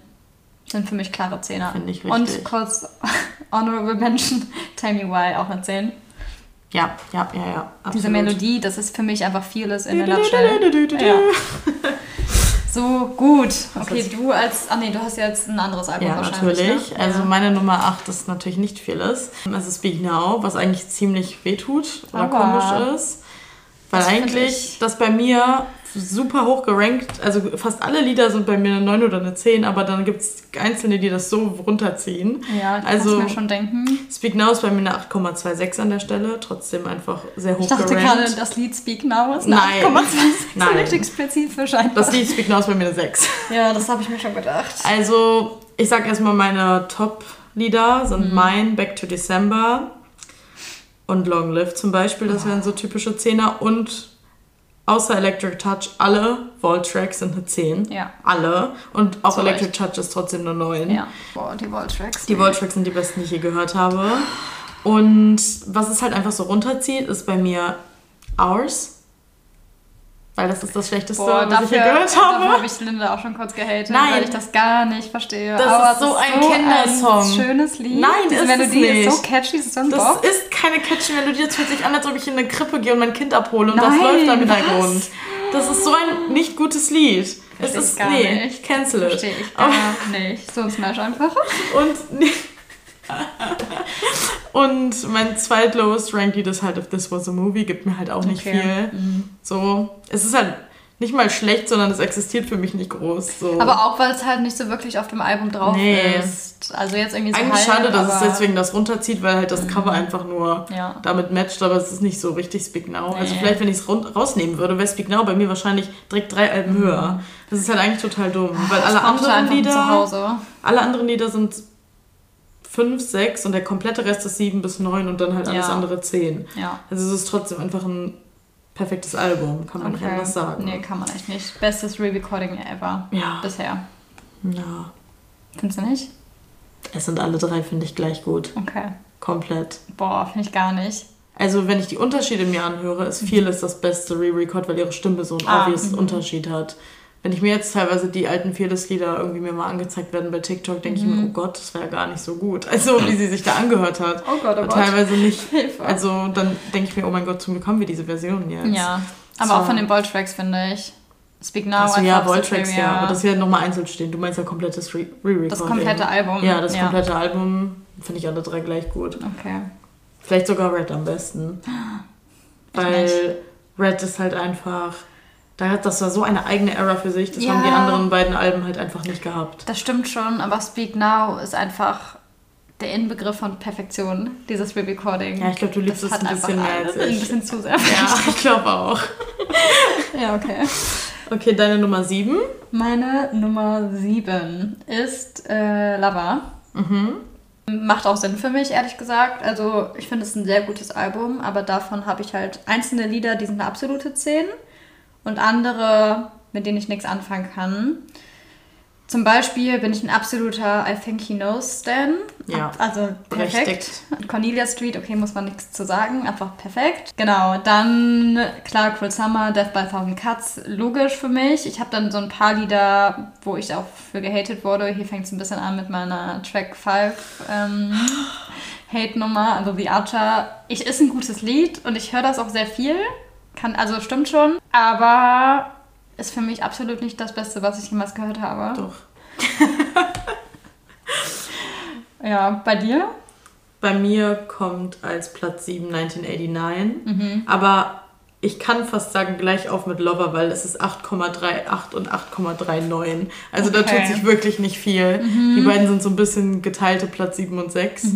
[SPEAKER 1] sind für mich klare Zehner.
[SPEAKER 2] Finde ich
[SPEAKER 1] Und
[SPEAKER 2] richtig.
[SPEAKER 1] kurz Honorable Mention, Tell Me Why auch eine 10.
[SPEAKER 2] Ja, ja, ja, ja. Absolut.
[SPEAKER 1] Diese Melodie, das ist für mich einfach vieles in der Nutshell. Ja. So, gut. Okay,
[SPEAKER 2] ist-
[SPEAKER 1] du als. Ah, nee, du hast jetzt ein anderes Album
[SPEAKER 2] Ja,
[SPEAKER 1] wahrscheinlich.
[SPEAKER 2] natürlich.
[SPEAKER 1] Ne?
[SPEAKER 2] Also
[SPEAKER 1] ja.
[SPEAKER 2] meine Nummer 8 ist natürlich nicht vieles. Es ist Speak Now, was eigentlich ziemlich wehtut oder
[SPEAKER 1] Aua.
[SPEAKER 2] komisch ist. Weil
[SPEAKER 1] Das
[SPEAKER 2] eigentlich
[SPEAKER 1] ich-
[SPEAKER 2] das bei mir super hoch gerankt, also fast alle Lieder sind bei mir eine 9 oder eine 10, aber dann gibt es einzelne, die das so runterziehen.
[SPEAKER 1] Ja, ich
[SPEAKER 2] also-
[SPEAKER 1] also, mir schon denken.
[SPEAKER 2] Speak Now ist bei mir eine 8,26 an der Stelle, trotzdem einfach sehr hoch
[SPEAKER 1] Ich dachte
[SPEAKER 2] gerankt.
[SPEAKER 1] gerade, das Lied Speak Now ist eine
[SPEAKER 2] Nein.
[SPEAKER 1] 8,26.
[SPEAKER 2] Nein.
[SPEAKER 1] Richtig spezifisch einfach.
[SPEAKER 2] das Lied Speak Now ist bei mir eine 6.
[SPEAKER 1] ja, das habe ich mir schon gedacht.
[SPEAKER 2] Also, ich sag erstmal meine Top-Lieder sind
[SPEAKER 1] Mhm.
[SPEAKER 2] Mine, Back to December und Long Live zum Beispiel. Das wären so typische Zehner. Und außer Electric Touch, alle Vault-Tracks sind eine 10.
[SPEAKER 1] Ja.
[SPEAKER 2] Alle. Und auch
[SPEAKER 1] Zu
[SPEAKER 2] Electric. Touch ist trotzdem eine 9.
[SPEAKER 1] Ja. Boah, die Wall-Tracks.
[SPEAKER 2] Die Vault-Tracks sind die besten, die ich je gehört habe. Und was es halt einfach so runterzieht, ist bei mir Ours. Weil das ist das Schlechteste,
[SPEAKER 1] Boah,
[SPEAKER 2] was ich je
[SPEAKER 1] dafür,
[SPEAKER 2] gehört habe.
[SPEAKER 1] dafür habe ich Linda auch schon kurz gehatet,
[SPEAKER 2] Nein.
[SPEAKER 1] weil ich das gar nicht verstehe.
[SPEAKER 2] Das
[SPEAKER 1] Aber
[SPEAKER 2] ist so
[SPEAKER 1] es
[SPEAKER 2] ein Kindersong.
[SPEAKER 1] Ein schönes Lied.
[SPEAKER 2] Nein,
[SPEAKER 1] Diese
[SPEAKER 2] ist es
[SPEAKER 1] Melodie ist so
[SPEAKER 2] nicht.
[SPEAKER 1] catchy, es ist so ein
[SPEAKER 2] Das
[SPEAKER 1] Bock.
[SPEAKER 2] ist keine catchy Melodie. Es fühlt sich an, als ob ich in eine Krippe gehe und mein Kind abhole und das
[SPEAKER 1] Nein,
[SPEAKER 2] läuft da im? Hintergrund. Das ist so ein nicht gutes Lied. Es
[SPEAKER 1] Versteh
[SPEAKER 2] ist
[SPEAKER 1] gar
[SPEAKER 2] nee,
[SPEAKER 1] nicht.
[SPEAKER 2] cancel it.
[SPEAKER 1] Verstehe ich gar nicht. So ein Smash einfach.
[SPEAKER 2] Und nee. Und mein zweitlowest ranked ist halt If This Was a Movie, gibt mir halt auch nicht
[SPEAKER 1] Okay.
[SPEAKER 2] viel. So, es ist halt nicht mal schlecht, sondern es existiert für mich nicht groß. So.
[SPEAKER 1] Aber auch, weil es halt nicht so wirklich auf dem Album drauf
[SPEAKER 2] Nee.
[SPEAKER 1] ist. Also jetzt irgendwie so
[SPEAKER 2] Eigentlich
[SPEAKER 1] halb,
[SPEAKER 2] schade, dass es deswegen das runterzieht, weil halt das Cover einfach nur
[SPEAKER 1] Ja.
[SPEAKER 2] damit matcht, aber es ist nicht so richtig Speak Now. Also
[SPEAKER 1] Nee.
[SPEAKER 2] vielleicht, wenn ich es rausnehmen würde, wäre Speak Now bei mir wahrscheinlich direkt drei Alben höher. Das ist halt eigentlich total dumm, weil
[SPEAKER 1] Das
[SPEAKER 2] alle
[SPEAKER 1] er
[SPEAKER 2] anderen
[SPEAKER 1] einfach zu
[SPEAKER 2] Lieder,
[SPEAKER 1] Hause.
[SPEAKER 2] alle anderen Lieder sind fünf, sechs und der komplette Rest ist sieben bis neun und dann halt alles
[SPEAKER 1] Ja.
[SPEAKER 2] andere zehn.
[SPEAKER 1] Ja.
[SPEAKER 2] Also es ist trotzdem einfach ein perfektes Album, kann man nicht anders sagen.
[SPEAKER 1] Nee, kann man echt nicht. Bestes Re-Recording ever.
[SPEAKER 2] Ja.
[SPEAKER 1] Bisher.
[SPEAKER 2] ja.
[SPEAKER 1] Findest du nicht?
[SPEAKER 2] Es sind alle drei, finde ich, gleich gut.
[SPEAKER 1] Okay.
[SPEAKER 2] Komplett.
[SPEAKER 1] Boah, finde ich gar nicht.
[SPEAKER 2] Also, wenn ich die Unterschiede mir anhöre, ist Fearless das beste Re-Record, weil ihre Stimme so einen
[SPEAKER 1] Ah,
[SPEAKER 2] obvious
[SPEAKER 1] mhm.
[SPEAKER 2] Unterschied hat. Wenn ich mir jetzt teilweise die alten Fearless-Lieder irgendwie mir mal angezeigt werden bei TikTok, denke ich
[SPEAKER 1] Mhm.
[SPEAKER 2] mir, oh Gott, das war ja gar nicht so gut. Also, wie sie sich da angehört hat.
[SPEAKER 1] Oh Gott, oh
[SPEAKER 2] Aber
[SPEAKER 1] Gott.
[SPEAKER 2] teilweise nicht.
[SPEAKER 1] Hilfe.
[SPEAKER 2] Also, dann denke ich mir, oh mein Gott, zum Glück haben wir diese Version jetzt.
[SPEAKER 1] Ja. Aber
[SPEAKER 2] So.
[SPEAKER 1] auch von den Ball-Tracks, finde ich. Speak Now,
[SPEAKER 2] Achso,
[SPEAKER 1] I
[SPEAKER 2] ja,
[SPEAKER 1] Superior.
[SPEAKER 2] ja. Aber das wird nochmal einzeln stehen. Du meinst ja komplettes Re- Re-Record.
[SPEAKER 1] Das komplette Album.
[SPEAKER 2] Ja, das
[SPEAKER 1] Ja.
[SPEAKER 2] komplette Album finde ich alle drei gleich gut.
[SPEAKER 1] Okay.
[SPEAKER 2] Vielleicht sogar Red am besten. Weil Red ist halt einfach. Da hat das war so eine eigene Era für sich. Das
[SPEAKER 1] Ja.
[SPEAKER 2] haben die anderen beiden Alben halt einfach nicht gehabt.
[SPEAKER 1] Das stimmt schon, aber Speak Now ist einfach der Inbegriff von Perfektion, dieses Re-Recording.
[SPEAKER 2] Ja, ich glaube, du liebst
[SPEAKER 1] Das
[SPEAKER 2] es ein bisschen mehr als
[SPEAKER 1] alles Ein
[SPEAKER 2] ich.
[SPEAKER 1] bisschen zu sehr.
[SPEAKER 2] Ja, ich glaube auch.
[SPEAKER 1] ja, okay.
[SPEAKER 2] Okay, deine Nummer 7.
[SPEAKER 1] Meine Nummer 7 ist äh, Lava.
[SPEAKER 2] Mhm.
[SPEAKER 1] Macht auch Sinn für mich, ehrlich gesagt. Also, ich finde es ein sehr gutes Album, aber davon habe ich halt einzelne Lieder, die sind eine absolute 10 und andere, mit denen ich nichts anfangen kann. Zum Beispiel bin ich ein absoluter I Think He Knows Stan.
[SPEAKER 2] Ja,
[SPEAKER 1] Also perfekt.
[SPEAKER 2] berechtigt.
[SPEAKER 1] Cornelia Street, okay, muss man nichts zu sagen. Einfach perfekt. Genau, dann klar, Cruel Summer, Death by a Thousand Cuts, logisch für mich. Ich habe dann so ein paar Lieder, wo ich auch für gehatet wurde. Hier fängt es ein bisschen an mit meiner Track 5 ähm, Hate-Nummer, also The Archer. Ich ist ein gutes Lied und ich höre das auch sehr viel. Kann, also stimmt schon. Aber ist für mich absolut nicht das Beste, was ich jemals gehört habe.
[SPEAKER 2] Doch.
[SPEAKER 1] Ja, bei dir?
[SPEAKER 2] Bei mir kommt als Platz 7 1989.
[SPEAKER 1] Mhm.
[SPEAKER 2] Aber ich kann fast sagen, gleich auf mit Lover, weil es ist 8,38 und 8,39. Also da
[SPEAKER 1] Okay. Mhm.
[SPEAKER 2] tut sich wirklich nicht viel. Die beiden sind so ein bisschen geteilte Platz 7 und 6.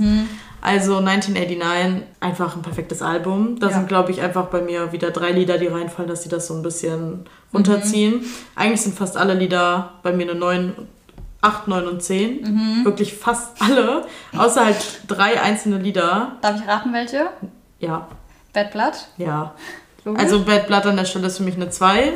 [SPEAKER 2] Also 1989, einfach ein perfektes Album. Da
[SPEAKER 1] Ja.
[SPEAKER 2] sind, glaube ich, einfach bei mir wieder drei Lieder, die reinfallen, dass sie das so ein bisschen runterziehen. Eigentlich sind fast alle Lieder bei mir eine 9, 8, 9 und 10. Wirklich fast alle. Außer halt drei einzelne Lieder.
[SPEAKER 1] Darf ich raten, welche?
[SPEAKER 2] Ja,
[SPEAKER 1] Bad Blood?
[SPEAKER 2] ja.
[SPEAKER 1] Logisch.
[SPEAKER 2] Also Bad Blood an der Stelle ist für mich eine 2.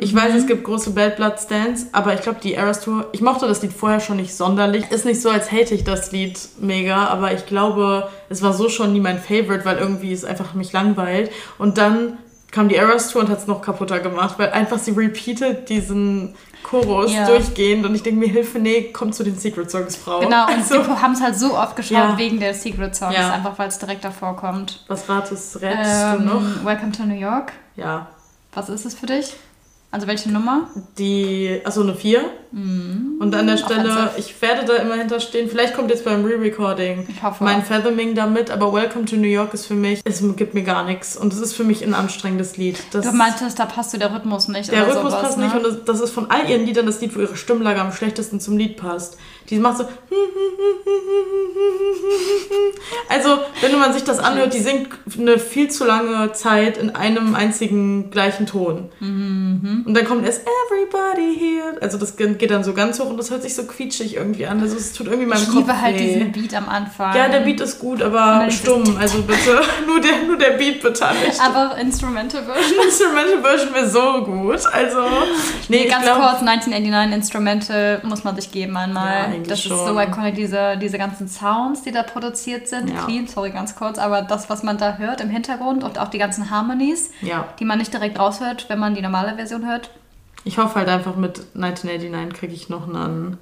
[SPEAKER 2] Ich weiß, es gibt große Bad Blood Stands, aber ich glaube, die Eras Tour, ich mochte das Lied vorher schon nicht sonderlich. Ist nicht so, als hate ich das Lied mega, aber ich glaube, es war so schon nie mein Favorite, weil irgendwie es einfach mich langweilt. Und dann kam die Eras Tour und hat es noch kaputter gemacht, weil einfach sie repeated diesen Chorus
[SPEAKER 1] Ja.
[SPEAKER 2] durchgehend und ich denke mir, Hilfe, nee, komm zu den Secret Songs, Frau.
[SPEAKER 1] Genau, und
[SPEAKER 2] Also,
[SPEAKER 1] wir haben es halt so oft geschaut
[SPEAKER 2] Ja.
[SPEAKER 1] wegen der Secret Songs,
[SPEAKER 2] Ja.
[SPEAKER 1] einfach weil es direkt davor kommt.
[SPEAKER 2] was ratest, rätst du
[SPEAKER 1] Ähm,
[SPEAKER 2] noch?
[SPEAKER 1] Welcome to New York.
[SPEAKER 2] Ja,
[SPEAKER 1] Was ist es für dich? Also welche Nummer?
[SPEAKER 2] die, achso, eine 4. Und an der Stelle,
[SPEAKER 1] offensive.
[SPEAKER 2] ich werde da immer hinterstehen. Vielleicht kommt jetzt beim Re-Recording mein Fathoming damit, aber Welcome to New York ist für mich, es gibt mir gar nichts. Und es ist für mich ein anstrengendes Lied. Das,
[SPEAKER 1] du meintest, da passt dir der Rhythmus nicht.
[SPEAKER 2] der Rhythmus
[SPEAKER 1] sowas,
[SPEAKER 2] passt
[SPEAKER 1] ne?
[SPEAKER 2] nicht und das, das ist von all ihren Liedern das Lied, wo ihre Stimmlage am schlechtesten zum Lied passt. Die macht so. Also, wenn man sich das anhört, die singt eine viel zu lange Zeit in einem einzigen gleichen Ton.
[SPEAKER 1] Mhm.
[SPEAKER 2] Und dann kommt erst Everybody here. Also, das geht dann so ganz hoch und das hört sich so quietschig irgendwie an. Also, es tut irgendwie meinem
[SPEAKER 1] Ich
[SPEAKER 2] Kopf
[SPEAKER 1] liebe halt
[SPEAKER 2] weh.
[SPEAKER 1] diesen Beat am Anfang.
[SPEAKER 2] Ja, der Beat ist gut, aber stumm. Also bitte, nur der, nur der Beat bitte nicht.
[SPEAKER 1] Aber Instrumental Version.
[SPEAKER 2] Instrumental Version wäre so gut. Also, nee, ich
[SPEAKER 1] Ganz
[SPEAKER 2] glaube.
[SPEAKER 1] kurz, 1989 Instrumental muss man sich geben
[SPEAKER 2] Ja,
[SPEAKER 1] einmal.
[SPEAKER 2] Eigentlich
[SPEAKER 1] das ist
[SPEAKER 2] schon.
[SPEAKER 1] so iconic, diese, diese ganzen Sounds, die da produziert sind.
[SPEAKER 2] Ja.
[SPEAKER 1] Clean, sorry, ganz kurz, aber das, was man da hört im Hintergrund und auch die ganzen Harmonies,
[SPEAKER 2] Ja,
[SPEAKER 1] die man nicht direkt raushört, wenn man die normale Version hört.
[SPEAKER 2] ich hoffe halt einfach mit 1989 kriege ich noch einen.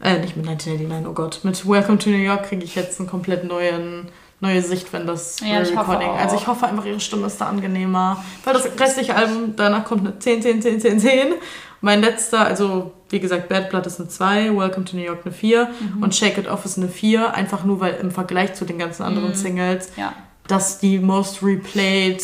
[SPEAKER 2] Äh, nicht mit 1989, oh Gott. Mit Welcome to New York kriege ich jetzt einen komplett neuen. Neue Sicht, wenn das
[SPEAKER 1] Ja, ich hoffe
[SPEAKER 2] Recording.
[SPEAKER 1] auch.
[SPEAKER 2] Also ich hoffe einfach, ihre Stimme ist da angenehmer. Weil das restliche Album, danach kommt eine 10, 10, 10, 10, 10. Mein letzter, also wie gesagt, Bad Blood ist eine 2, Welcome to New York eine 4
[SPEAKER 1] Mhm.
[SPEAKER 2] und Shake It Off ist eine 4. Einfach nur, weil im Vergleich zu den ganzen anderen Singles,
[SPEAKER 1] Ja.
[SPEAKER 2] dass die most replayed,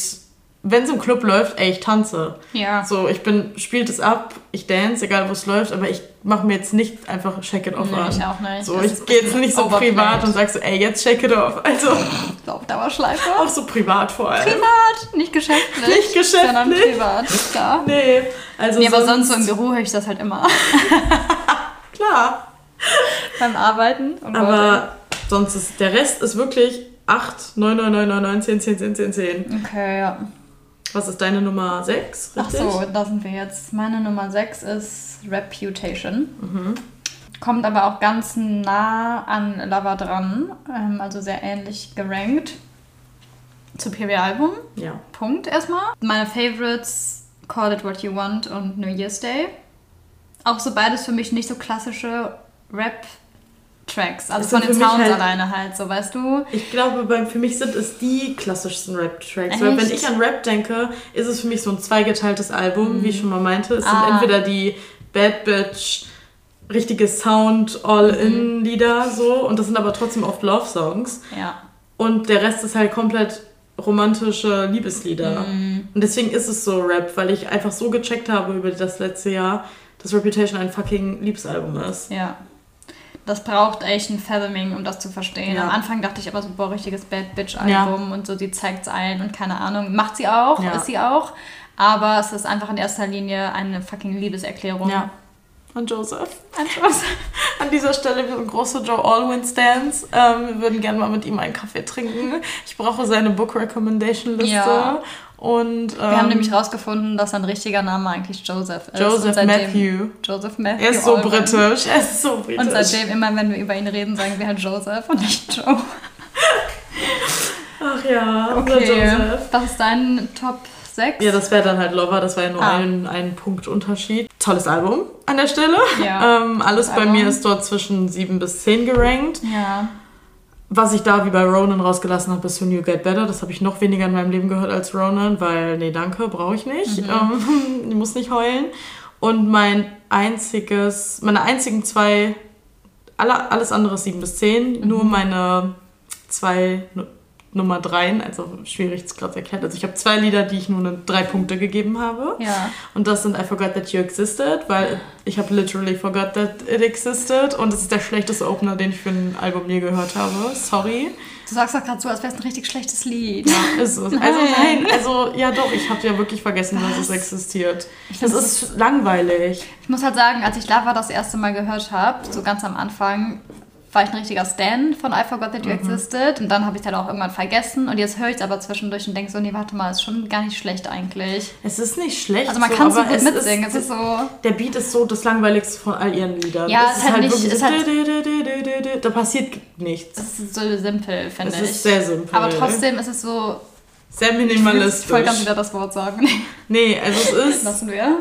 [SPEAKER 2] wenn es im Club läuft, ey, ich tanze.
[SPEAKER 1] Ja.
[SPEAKER 2] So, ich bin, spielt es ab, ich dance, egal wo es läuft, aber ich mache mir jetzt nicht einfach Shake It Off
[SPEAKER 1] Nee,
[SPEAKER 2] an.
[SPEAKER 1] ich auch nicht.
[SPEAKER 2] So,
[SPEAKER 1] Das
[SPEAKER 2] ich gehe jetzt nicht so
[SPEAKER 1] overplayed.
[SPEAKER 2] privat und sag so, ey, jetzt Shake It Off. Also,
[SPEAKER 1] So auf Dauerschleife.
[SPEAKER 2] auch so privat vor allem.
[SPEAKER 1] Privat, nicht geschäftlich.
[SPEAKER 2] Nicht geschäftlich.
[SPEAKER 1] Sondern privat, klar.
[SPEAKER 2] Nee, also
[SPEAKER 1] Nee, aber sonst so im Büro höre ich das halt immer.
[SPEAKER 2] Klar.
[SPEAKER 1] Beim Arbeiten. Und
[SPEAKER 2] Aber sonst ist, der Rest ist wirklich 8, 9, 9, 9, 9, 9, 10, 10, 10, 10, 10.
[SPEAKER 1] Okay, ja.
[SPEAKER 2] Was ist deine Nummer 6?
[SPEAKER 1] Ach so, da sind wir jetzt. Meine Nummer 6 ist Reputation.
[SPEAKER 2] Mhm.
[SPEAKER 1] Kommt aber auch ganz nah an Lover dran. Ähm, also sehr ähnlich gerankt. Superior Album.
[SPEAKER 2] Ja.
[SPEAKER 1] Punkt erstmal. Meine Favorites Call It What You Want und New Year's Day. Auch so beides für mich nicht so klassische Rap-Tracks. Also von den Sounds
[SPEAKER 2] halt-
[SPEAKER 1] alleine halt, so weißt du.
[SPEAKER 2] Ich glaube, bei, für mich sind es die klassischsten Rap-Tracks. Weil wenn ich an Rap denke, ist es für mich so ein zweigeteiltes Album, wie ich schon mal meinte. Es
[SPEAKER 1] Ah.
[SPEAKER 2] sind entweder die Bad Bitch, richtige Sound, All-In-Lieder so. Und das sind aber trotzdem oft Love-Songs.
[SPEAKER 1] Ja.
[SPEAKER 2] Und der Rest ist halt komplett romantische Liebeslieder.
[SPEAKER 1] Mhm.
[SPEAKER 2] Und deswegen ist es so Rap, weil ich einfach so gecheckt habe über das letzte Jahr, dass Reputation ein fucking Liebesalbum ist.
[SPEAKER 1] Ja. Das braucht echt ein Fathoming, um das zu verstehen.
[SPEAKER 2] Ja.
[SPEAKER 1] Am Anfang dachte ich aber so, boah, richtiges Bad Bitch-Album und so, sie zeigt's allen und keine Ahnung. Macht sie auch,
[SPEAKER 2] Ja.
[SPEAKER 1] ist sie auch. Aber es ist einfach in erster Linie eine fucking Liebeserklärung.
[SPEAKER 2] Ja. Und Joseph.
[SPEAKER 1] Ein Spaß.
[SPEAKER 2] An dieser Stelle, wir sind große Joe Alwyn-Stans. Ähm, wir würden gerne mal mit ihm einen Kaffee trinken. Ich brauche seine Book Recommendation Liste.
[SPEAKER 1] Ja.
[SPEAKER 2] Und, ähm,
[SPEAKER 1] Wir haben nämlich rausgefunden, dass sein richtiger Name eigentlich Joseph ist.
[SPEAKER 2] Joseph Matthew.
[SPEAKER 1] Joseph Matthew.
[SPEAKER 2] Er ist so
[SPEAKER 1] Allman.
[SPEAKER 2] britisch. Er ist so britisch.
[SPEAKER 1] Und seitdem immer, wenn wir über ihn reden, sagen wir halt Joseph und nicht Joe.
[SPEAKER 2] Ach ja,
[SPEAKER 1] Okay.
[SPEAKER 2] Joseph.
[SPEAKER 1] Was ist dein Top 6?
[SPEAKER 2] Ja, das wäre dann halt Lover, das war ja nur
[SPEAKER 1] Ah.
[SPEAKER 2] ein, ein Punkt Unterschied. Tolles Album an der Stelle.
[SPEAKER 1] Ja,
[SPEAKER 2] Ähm, alles bei
[SPEAKER 1] Album.
[SPEAKER 2] mir ist dort zwischen 7 bis 10 gerankt.
[SPEAKER 1] ja.
[SPEAKER 2] Was ich da wie bei Ronan rausgelassen habe, ist When You Get Better. Das habe ich noch weniger in meinem Leben gehört als Ronan, weil, nee, danke, brauche ich nicht. Ähm, ich muss nicht heulen. Und mein einziges, meine einzigen zwei, alle, alles andere ist 7 bis 10. Nur meine zwei Nummer 3, also schwierig es gerade erklärt. Also ich habe zwei Lieder, die ich nur eine drei Punkte gegeben habe.
[SPEAKER 1] Ja.
[SPEAKER 2] Und das sind I Forgot That You Existed, weil ich habe literally forgot that it existed. Und es ist der schlechteste Opener, den ich für ein Album je gehört habe. Sorry.
[SPEAKER 1] Du sagst doch gerade so, als wäre es ein richtig schlechtes Lied.
[SPEAKER 2] Ist es. Also nein, also ja doch, ich habe ja wirklich vergessen, dass es existiert.
[SPEAKER 1] Ich
[SPEAKER 2] Das ist langweilig.
[SPEAKER 1] Ich muss halt sagen, als ich Lava das erste Mal gehört habe, so ganz am Anfang, war ich ein richtiger Stan von I Forgot That You
[SPEAKER 2] Mhm.
[SPEAKER 1] Existed. Und dann habe ich es halt auch irgendwann vergessen. Und jetzt höre ich es aber zwischendurch und denke so, nee, warte mal, ist schon gar nicht schlecht eigentlich.
[SPEAKER 2] Es ist nicht schlecht.
[SPEAKER 1] Also man kann so gut
[SPEAKER 2] es
[SPEAKER 1] mitsingen.
[SPEAKER 2] Ist,
[SPEAKER 1] es ist so...
[SPEAKER 2] der Beat ist so das langweiligste von all ihren Liedern.
[SPEAKER 1] Ja,
[SPEAKER 2] es
[SPEAKER 1] es ist halt nicht-
[SPEAKER 2] wirklich
[SPEAKER 1] es
[SPEAKER 2] so, dü- da passiert nichts.
[SPEAKER 1] Es ist so simpel, finde
[SPEAKER 2] Es
[SPEAKER 1] ich.
[SPEAKER 2] ist sehr simpel.
[SPEAKER 1] Aber trotzdem ist es so...
[SPEAKER 2] Sehr
[SPEAKER 1] Ich
[SPEAKER 2] minimalistisch.
[SPEAKER 1] wollte ganz wieder das Wort sagen.
[SPEAKER 2] Nee, also es ist,
[SPEAKER 1] Lassen wir.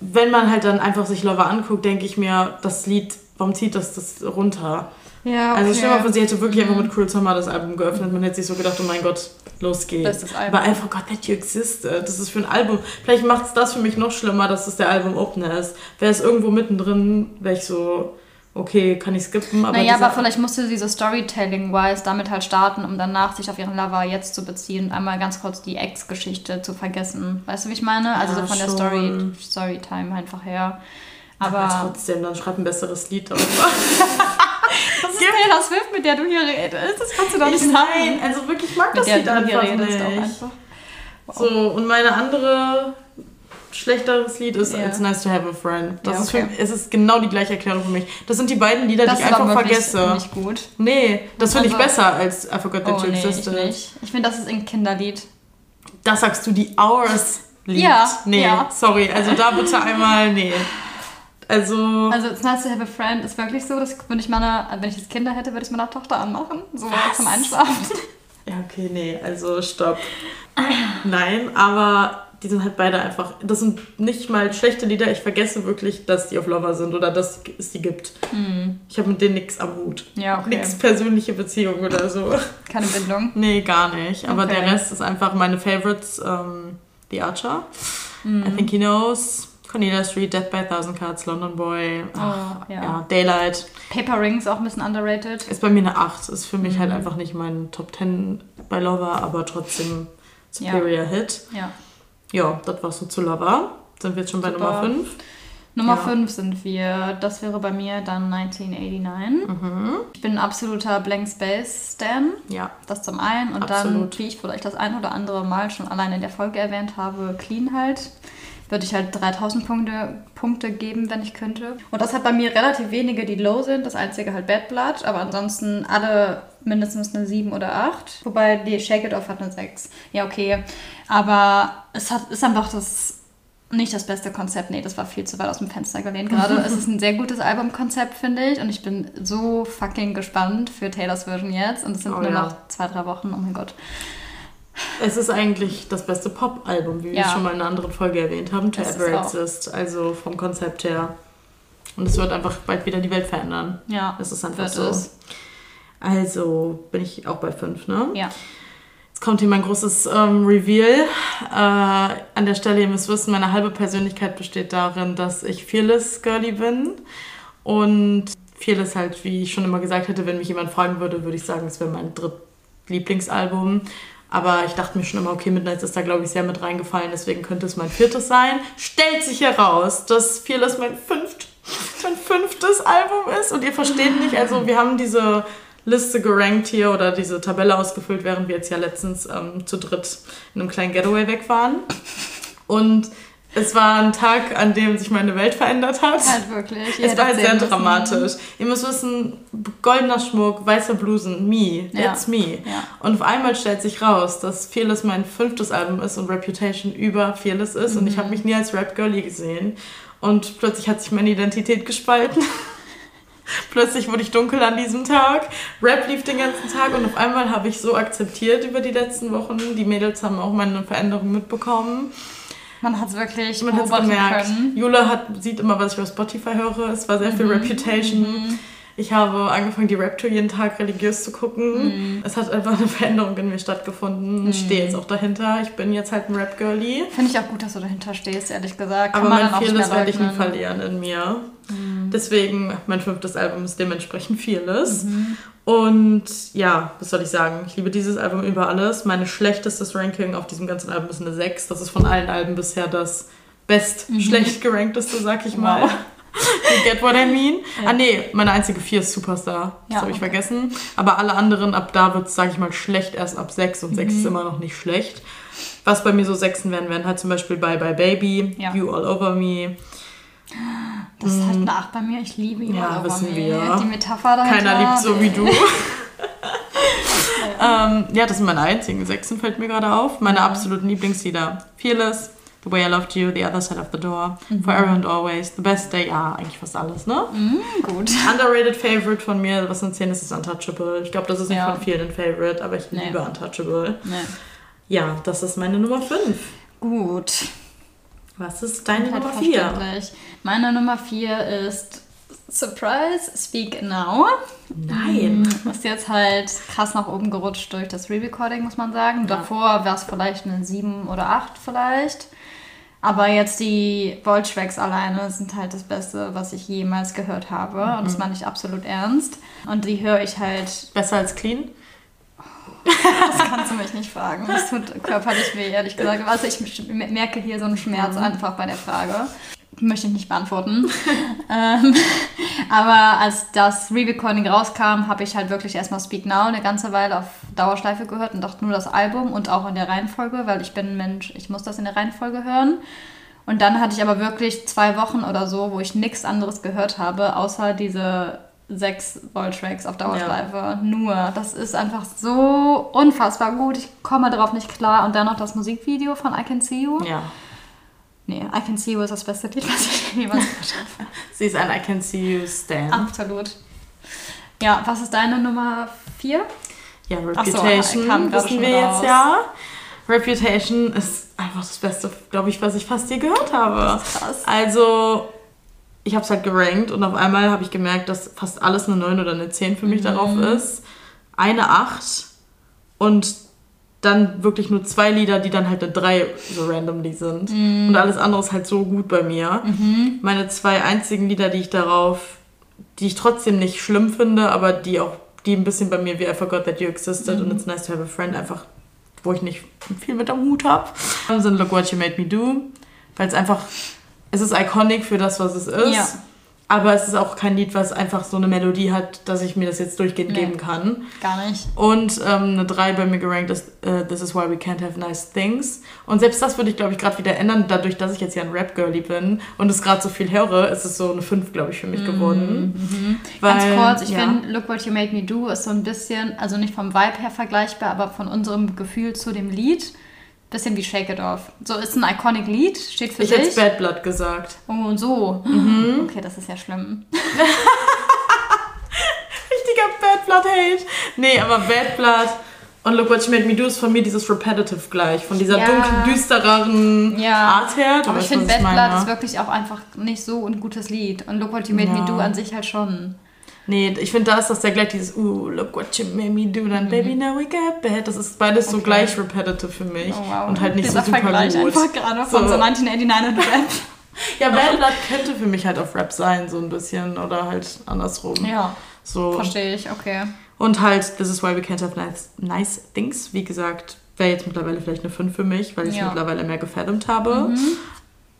[SPEAKER 2] wenn man halt dann einfach sich Lover anguckt, denke ich mir, das Lied, warum zieht das das runter?
[SPEAKER 1] Ja,
[SPEAKER 2] Also stell mal vor, sie hätte wirklich
[SPEAKER 1] Mhm.
[SPEAKER 2] einfach mit Cruel Summer das Album geöffnet. Man hätte sich so gedacht, oh mein Gott, los geht's. Aber I forgot that you existed. Das ist für ein Album. Vielleicht macht es das für mich noch schlimmer, dass es der Album-Opener ist. Wäre es irgendwo mittendrin, wäre ich so, okay, kann ich skippen. Aber
[SPEAKER 1] naja, aber vielleicht musste sie so Storytelling-wise damit halt starten, um danach sich auf ihren Lover jetzt zu beziehen und einmal ganz kurz die Ex-Geschichte zu vergessen. Weißt du, wie ich meine? Also
[SPEAKER 2] Ja,
[SPEAKER 1] so von der
[SPEAKER 2] schon.
[SPEAKER 1] Story, Storytime einfach her.
[SPEAKER 2] aber,
[SPEAKER 1] Aber
[SPEAKER 2] trotzdem, dann schreib ein besseres Lied darüber.
[SPEAKER 1] das ist Taylor Swift, mit der du hier redest. Das kannst du doch
[SPEAKER 2] ich,
[SPEAKER 1] nicht
[SPEAKER 2] nein, also wirklich, ich mag
[SPEAKER 1] Mit
[SPEAKER 2] das Lied einfach nicht.
[SPEAKER 1] einfach.
[SPEAKER 2] So, und meine andere schlechteres Lied ist
[SPEAKER 1] Ja.
[SPEAKER 2] It's Nice to Have a Friend. Das
[SPEAKER 1] Ja,
[SPEAKER 2] ist
[SPEAKER 1] okay.
[SPEAKER 2] für, es ist genau die gleiche Erklärung für mich. Das sind die beiden Lieder,
[SPEAKER 1] Das
[SPEAKER 2] die ich
[SPEAKER 1] ist
[SPEAKER 2] einfach vergesse.
[SPEAKER 1] nicht gut.
[SPEAKER 2] Nee, das finde ich besser als I Forgot That
[SPEAKER 1] Oh
[SPEAKER 2] You
[SPEAKER 1] nee, ich
[SPEAKER 2] Existed.
[SPEAKER 1] nicht. Ich finde, das ist ein Kinderlied.
[SPEAKER 2] Das sagst du, die Hours Lied.
[SPEAKER 1] Ja,
[SPEAKER 2] Nee,
[SPEAKER 1] ja.
[SPEAKER 2] sorry. Also da bitte einmal, nee. Also,
[SPEAKER 1] Also It's Nice to Have a Friend ist wirklich so, dass würde ich meiner, wenn ich jetzt Kinder hätte, würde ich meiner Tochter anmachen. So
[SPEAKER 2] Was?
[SPEAKER 1] zum Einschlafen.
[SPEAKER 2] ja, okay, nee, also stopp. Nein, aber die sind halt beide einfach, das sind nicht mal schlechte Lieder. Ich vergesse wirklich, dass die auf Lover sind oder dass es die gibt. Ich habe mit denen nichts am Hut.
[SPEAKER 1] Ja, okay.
[SPEAKER 2] Nix persönliche Beziehung oder so.
[SPEAKER 1] Keine Bindung.
[SPEAKER 2] Nee, gar nicht. Aber
[SPEAKER 1] Okay.
[SPEAKER 2] der Rest ist einfach meine Favorites. Ähm, The Archer,
[SPEAKER 1] Mhm.
[SPEAKER 2] I Think He Knows, Cornelia Street, Death by a Thousand Cuts, London Boy, ach,
[SPEAKER 1] Oh, ja.
[SPEAKER 2] ja. Daylight.
[SPEAKER 1] Paper Rings auch ein bisschen underrated.
[SPEAKER 2] Ist bei mir eine 8. Ist für mich
[SPEAKER 1] Mhm.
[SPEAKER 2] halt einfach nicht mein Top 10 bei Lover, aber trotzdem Superior Hit.
[SPEAKER 1] Ja.
[SPEAKER 2] Ja, das war's so zu Lover. Sind wir jetzt schon bei
[SPEAKER 1] Super.
[SPEAKER 2] Nummer 5?
[SPEAKER 1] Nummer
[SPEAKER 2] Ja.
[SPEAKER 1] 5 sind wir. Das wäre bei mir dann 1989.
[SPEAKER 2] Mhm.
[SPEAKER 1] Ich bin ein absoluter Blank Space Stan.
[SPEAKER 2] Ja.
[SPEAKER 1] Das zum einen. Und
[SPEAKER 2] Absolut.
[SPEAKER 1] dann, wie ich vielleicht das ein oder andere Mal schon allein in der Folge erwähnt habe, Clean halt. Würde ich halt 3000 Punkte, Punkte geben, wenn ich könnte. Und das hat bei mir relativ wenige, die low sind. Das einzige halt Bad Blood. Aber ansonsten alle mindestens eine 7 oder 8. Wobei die Shake It Off hat eine 6. Ja, okay. Aber es hat, ist einfach das nicht das beste Konzept. Nee, das war viel zu weit aus dem Fenster gelehnt gerade. es ist ein sehr gutes Albumkonzept, finde ich. Und ich bin so fucking gespannt für Taylors Version jetzt. Und es sind
[SPEAKER 2] Oh
[SPEAKER 1] nur
[SPEAKER 2] ja.
[SPEAKER 1] noch zwei, drei Wochen. Oh mein Gott.
[SPEAKER 2] Es ist eigentlich das beste Pop-Album, wie wir
[SPEAKER 1] Ja.
[SPEAKER 2] es schon mal in einer anderen Folge erwähnt haben, To
[SPEAKER 1] Es
[SPEAKER 2] Ever. Exist. Also vom Konzept her. Und es wird einfach bald wieder die Welt verändern.
[SPEAKER 1] Ja,
[SPEAKER 2] Das ist einfach so.
[SPEAKER 1] es.
[SPEAKER 2] Also bin ich auch bei 5, ne?
[SPEAKER 1] Ja.
[SPEAKER 2] Jetzt kommt hier mein großes ähm, Reveal. Äh, an der Stelle, ihr müsst wissen, meine halbe Persönlichkeit besteht darin, dass ich Fearless Girlie bin. Und Fearless halt, wie ich schon immer gesagt hätte, wenn mich jemand fragen würde, würde ich sagen, es wäre mein drittlieblingsalbum. Aber ich dachte mir schon immer, okay, Midnight ist da, glaube ich, sehr mit reingefallen, deswegen könnte es mein viertes sein. Stellt sich heraus, dass Fearless mein, fünft, mein fünftes Album ist. Und ihr versteht nicht, also wir haben diese Liste gerankt hier oder diese Tabelle ausgefüllt, während wir jetzt ja letztens ähm, zu dritt in einem kleinen Getaway weg waren. Und es war ein Tag, an dem sich meine Welt verändert hat.
[SPEAKER 1] Halt wirklich. Ihr
[SPEAKER 2] Es war halt sehr
[SPEAKER 1] müssen.
[SPEAKER 2] dramatisch. Ihr müsst wissen, goldener Schmuck, weiße Blusen, me,
[SPEAKER 1] Ja.
[SPEAKER 2] it's me.
[SPEAKER 1] Ja.
[SPEAKER 2] Und auf einmal stellt sich raus, dass Fearless mein fünftes Album ist und Reputation über Fearless ist. Und
[SPEAKER 1] Mhm.
[SPEAKER 2] ich habe mich nie als Rap-Girlie gesehen. Und plötzlich hat sich meine Identität gespalten. Plötzlich wurde ich dunkel an diesem Tag. Rap lief den ganzen Tag und auf einmal habe ich so akzeptiert über die letzten Wochen. Die Mädels haben auch meine Veränderung mitbekommen.
[SPEAKER 1] Man hat es wirklich
[SPEAKER 2] Man
[SPEAKER 1] beobachten
[SPEAKER 2] gemerkt.
[SPEAKER 1] können.
[SPEAKER 2] Jula hat, sieht immer, was ich auf Spotify höre. Es war sehr viel
[SPEAKER 1] Mhm.
[SPEAKER 2] Reputation. Ich habe angefangen, die Rap-Tour jeden Tag religiös zu
[SPEAKER 1] Mhm.
[SPEAKER 2] gucken. Es hat einfach eine Veränderung in mir stattgefunden. Ich stehe jetzt auch dahinter. Ich bin jetzt halt ein Rap-Girlie.
[SPEAKER 1] Finde ich auch gut, dass du dahinter stehst, ehrlich gesagt. Kann
[SPEAKER 2] Aber
[SPEAKER 1] man
[SPEAKER 2] mein
[SPEAKER 1] mehr
[SPEAKER 2] werde ich nie verlieren in mir. Deswegen, mein fünftes Album ist dementsprechend Fearless.
[SPEAKER 1] Mhm.
[SPEAKER 2] Und ja, was soll ich sagen? Ich liebe dieses Album über alles. Meine schlechtestes Ranking auf diesem ganzen Album ist eine 6. Das ist von allen Alben bisher das best schlecht gerankteste, sag ich mal.
[SPEAKER 1] Mhm. Wow.
[SPEAKER 2] You get what I mean?
[SPEAKER 1] Ja.
[SPEAKER 2] Ah nee, meine einzige 4 ist Superstar. Das
[SPEAKER 1] Ja,
[SPEAKER 2] habe ich
[SPEAKER 1] okay.
[SPEAKER 2] vergessen. Aber alle anderen, ab da wird es, sag ich mal, schlecht erst ab 6 und 6
[SPEAKER 1] Mhm.
[SPEAKER 2] ist immer noch nicht schlecht. Was bei mir so Sechsen werden, wären halt zum Beispiel Bye Bye Baby,
[SPEAKER 1] Ja.
[SPEAKER 2] You All Over Me.
[SPEAKER 1] Das ist halt eine 8 bei mir. Ich liebe
[SPEAKER 2] Mhm. Ja, wissen
[SPEAKER 1] Overme.
[SPEAKER 2] wir.
[SPEAKER 1] Die Metapher dahinter.
[SPEAKER 2] Keiner liebt so wie du. ähm, ja, das sind meine einzigen Sechsen, fällt mir gerade auf. Meine absoluten Lieblingslieder. Fearless, The Way I Loved You, The Other Side of the Door, Forever and Always, The Best Day, ja, eigentlich fast alles, ne?
[SPEAKER 1] Mhm, gut.
[SPEAKER 2] Underrated Favorite von mir, was sind 10 ist, ist Untouchable. Ich glaube, das ist nicht
[SPEAKER 1] Ja.
[SPEAKER 2] von vielen ein Favorite, aber ich
[SPEAKER 1] Nee.
[SPEAKER 2] liebe Untouchable.
[SPEAKER 1] Nee.
[SPEAKER 2] Ja, das ist meine Nummer 5.
[SPEAKER 1] Gut.
[SPEAKER 2] Was ist deine Nummer 4?
[SPEAKER 1] verständlich. Meine Nummer 4 ist Surprise, Speak Now.
[SPEAKER 2] Nein.
[SPEAKER 1] Mm, Ist jetzt halt krass nach oben gerutscht durch das Re-Recording, muss man sagen. Davor war es vielleicht eine 7 oder 8 vielleicht. Aber jetzt die Volt-Tracks alleine sind halt das Beste, was ich jemals gehört habe. Und
[SPEAKER 2] Mhm.
[SPEAKER 1] das meine ich absolut ernst. Und die höre ich halt,
[SPEAKER 2] Besser als Clean?
[SPEAKER 1] das kannst du mich nicht fragen. Das tut körperlich weh, ehrlich gesagt. Also ich merke hier so einen Schmerz
[SPEAKER 2] Mhm.
[SPEAKER 1] einfach bei der Frage. Möchte ich nicht beantworten. ähm, aber als das Re-Recording rauskam, habe ich halt wirklich erstmal Speak Now eine ganze Weile auf Dauerschleife gehört und dachte nur das Album und auch in der Reihenfolge, weil ich bin ein Mensch, ich muss das in der Reihenfolge hören. Und dann hatte ich aber wirklich zwei Wochen oder so, wo ich nichts anderes gehört habe, außer diese sechs Volt-Tracks auf Dauerschleife. Nur, das ist einfach so unfassbar gut. Ich komme darauf nicht klar. Und dann noch das Musikvideo von I Can See You.
[SPEAKER 2] Ja.
[SPEAKER 1] Nee, I Can See You ist das beste Lied, was ich jemals gehört habe.
[SPEAKER 2] Sie ist ein I Can See You Stan.
[SPEAKER 1] Absolut. Ja, was ist deine Nummer 4?
[SPEAKER 2] Ja,
[SPEAKER 1] Ach so,
[SPEAKER 2] Reputation
[SPEAKER 1] kam gerade
[SPEAKER 2] wissen wir
[SPEAKER 1] raus.
[SPEAKER 2] jetzt ja. Reputation ist einfach das Beste, glaube ich, was ich fast je gehört habe.
[SPEAKER 1] Das ist krass.
[SPEAKER 2] Also, ich habe es halt gerankt und auf einmal habe ich gemerkt, dass fast alles eine 9 oder eine 10 für mich
[SPEAKER 1] Mhm.
[SPEAKER 2] darauf ist. Eine 8 und dann wirklich nur zwei Lieder, die dann halt eine 3 so randomly sind.
[SPEAKER 1] Mhm.
[SPEAKER 2] Und alles andere ist halt so gut bei mir. Meine zwei einzigen Lieder, die ich darauf, die ich trotzdem nicht schlimm finde, aber die auch, die ein bisschen bei mir wie I Forgot That You Existed und It's Nice to Have a Friend einfach, wo ich nicht viel mit am Hut habe, sind Look What You Made Me Do, weil es einfach, es ist iconic für das, was es ist.
[SPEAKER 1] Ja.
[SPEAKER 2] Aber es ist auch kein Lied, was einfach so eine Melodie hat, dass ich mir das jetzt durchgehend
[SPEAKER 1] Nee.
[SPEAKER 2] geben kann.
[SPEAKER 1] Gar nicht.
[SPEAKER 2] Und ähm, eine 3 bei mir gerankt ist äh, This is why we can't have nice things. Und selbst das würde ich, glaube ich, gerade wieder ändern, dadurch, dass ich jetzt ja ein Rap-Girlie bin und es gerade so viel höre, ist es so eine 5, glaube ich, für mich geworden.
[SPEAKER 1] Ganz
[SPEAKER 2] Weil,
[SPEAKER 1] kurz, ich
[SPEAKER 2] ja.
[SPEAKER 1] finde, Look What You Made Me Do ist so ein bisschen, also nicht vom Vibe her vergleichbar, aber von unserem Gefühl zu dem Lied, bisschen wie Shake It Off. So ist ein iconic Lied, steht für
[SPEAKER 2] Ich hätte
[SPEAKER 1] sich.
[SPEAKER 2] Bad Blood gesagt.
[SPEAKER 1] Oh, und so. Okay, das ist ja schlimm.
[SPEAKER 2] Richtiger Bad Blood Hate. Nee, aber Bad Blood und Look What You Made Me Do ist von mir dieses Repetitive gleich. Von dieser
[SPEAKER 1] Ja.
[SPEAKER 2] dunkel düstereren
[SPEAKER 1] Ja.
[SPEAKER 2] Art her.
[SPEAKER 1] Aber ich finde, Bad. Blood ist wirklich auch einfach nicht so ein gutes Lied. Und Look What You Made Me
[SPEAKER 2] Ja.
[SPEAKER 1] Do an sich halt schon.
[SPEAKER 2] Nee, ich finde, da ist das ja gleich dieses, uh, look what you made me do, dann Baby, now we get bad. Das ist beides so
[SPEAKER 1] Mhm. Okay.
[SPEAKER 2] gleich repetitive für mich.
[SPEAKER 1] Oh, wow.
[SPEAKER 2] Und halt nicht
[SPEAKER 1] Dieser
[SPEAKER 2] so super
[SPEAKER 1] Vergleich
[SPEAKER 2] gut.
[SPEAKER 1] einfach gerade von so,
[SPEAKER 2] So.
[SPEAKER 1] 1989 und Rap.
[SPEAKER 2] Ja, Bad Blood könnte für mich halt auf Rap sein, so ein bisschen. Oder halt andersrum.
[SPEAKER 1] Ja,
[SPEAKER 2] So.
[SPEAKER 1] verstehe ich, okay.
[SPEAKER 2] Und halt, This is why we can't have nice, nice things. Wie gesagt, wäre jetzt mittlerweile vielleicht eine 5 für mich, weil ich
[SPEAKER 1] Ja. Mhm.
[SPEAKER 2] mittlerweile mehr gefaddemt habe.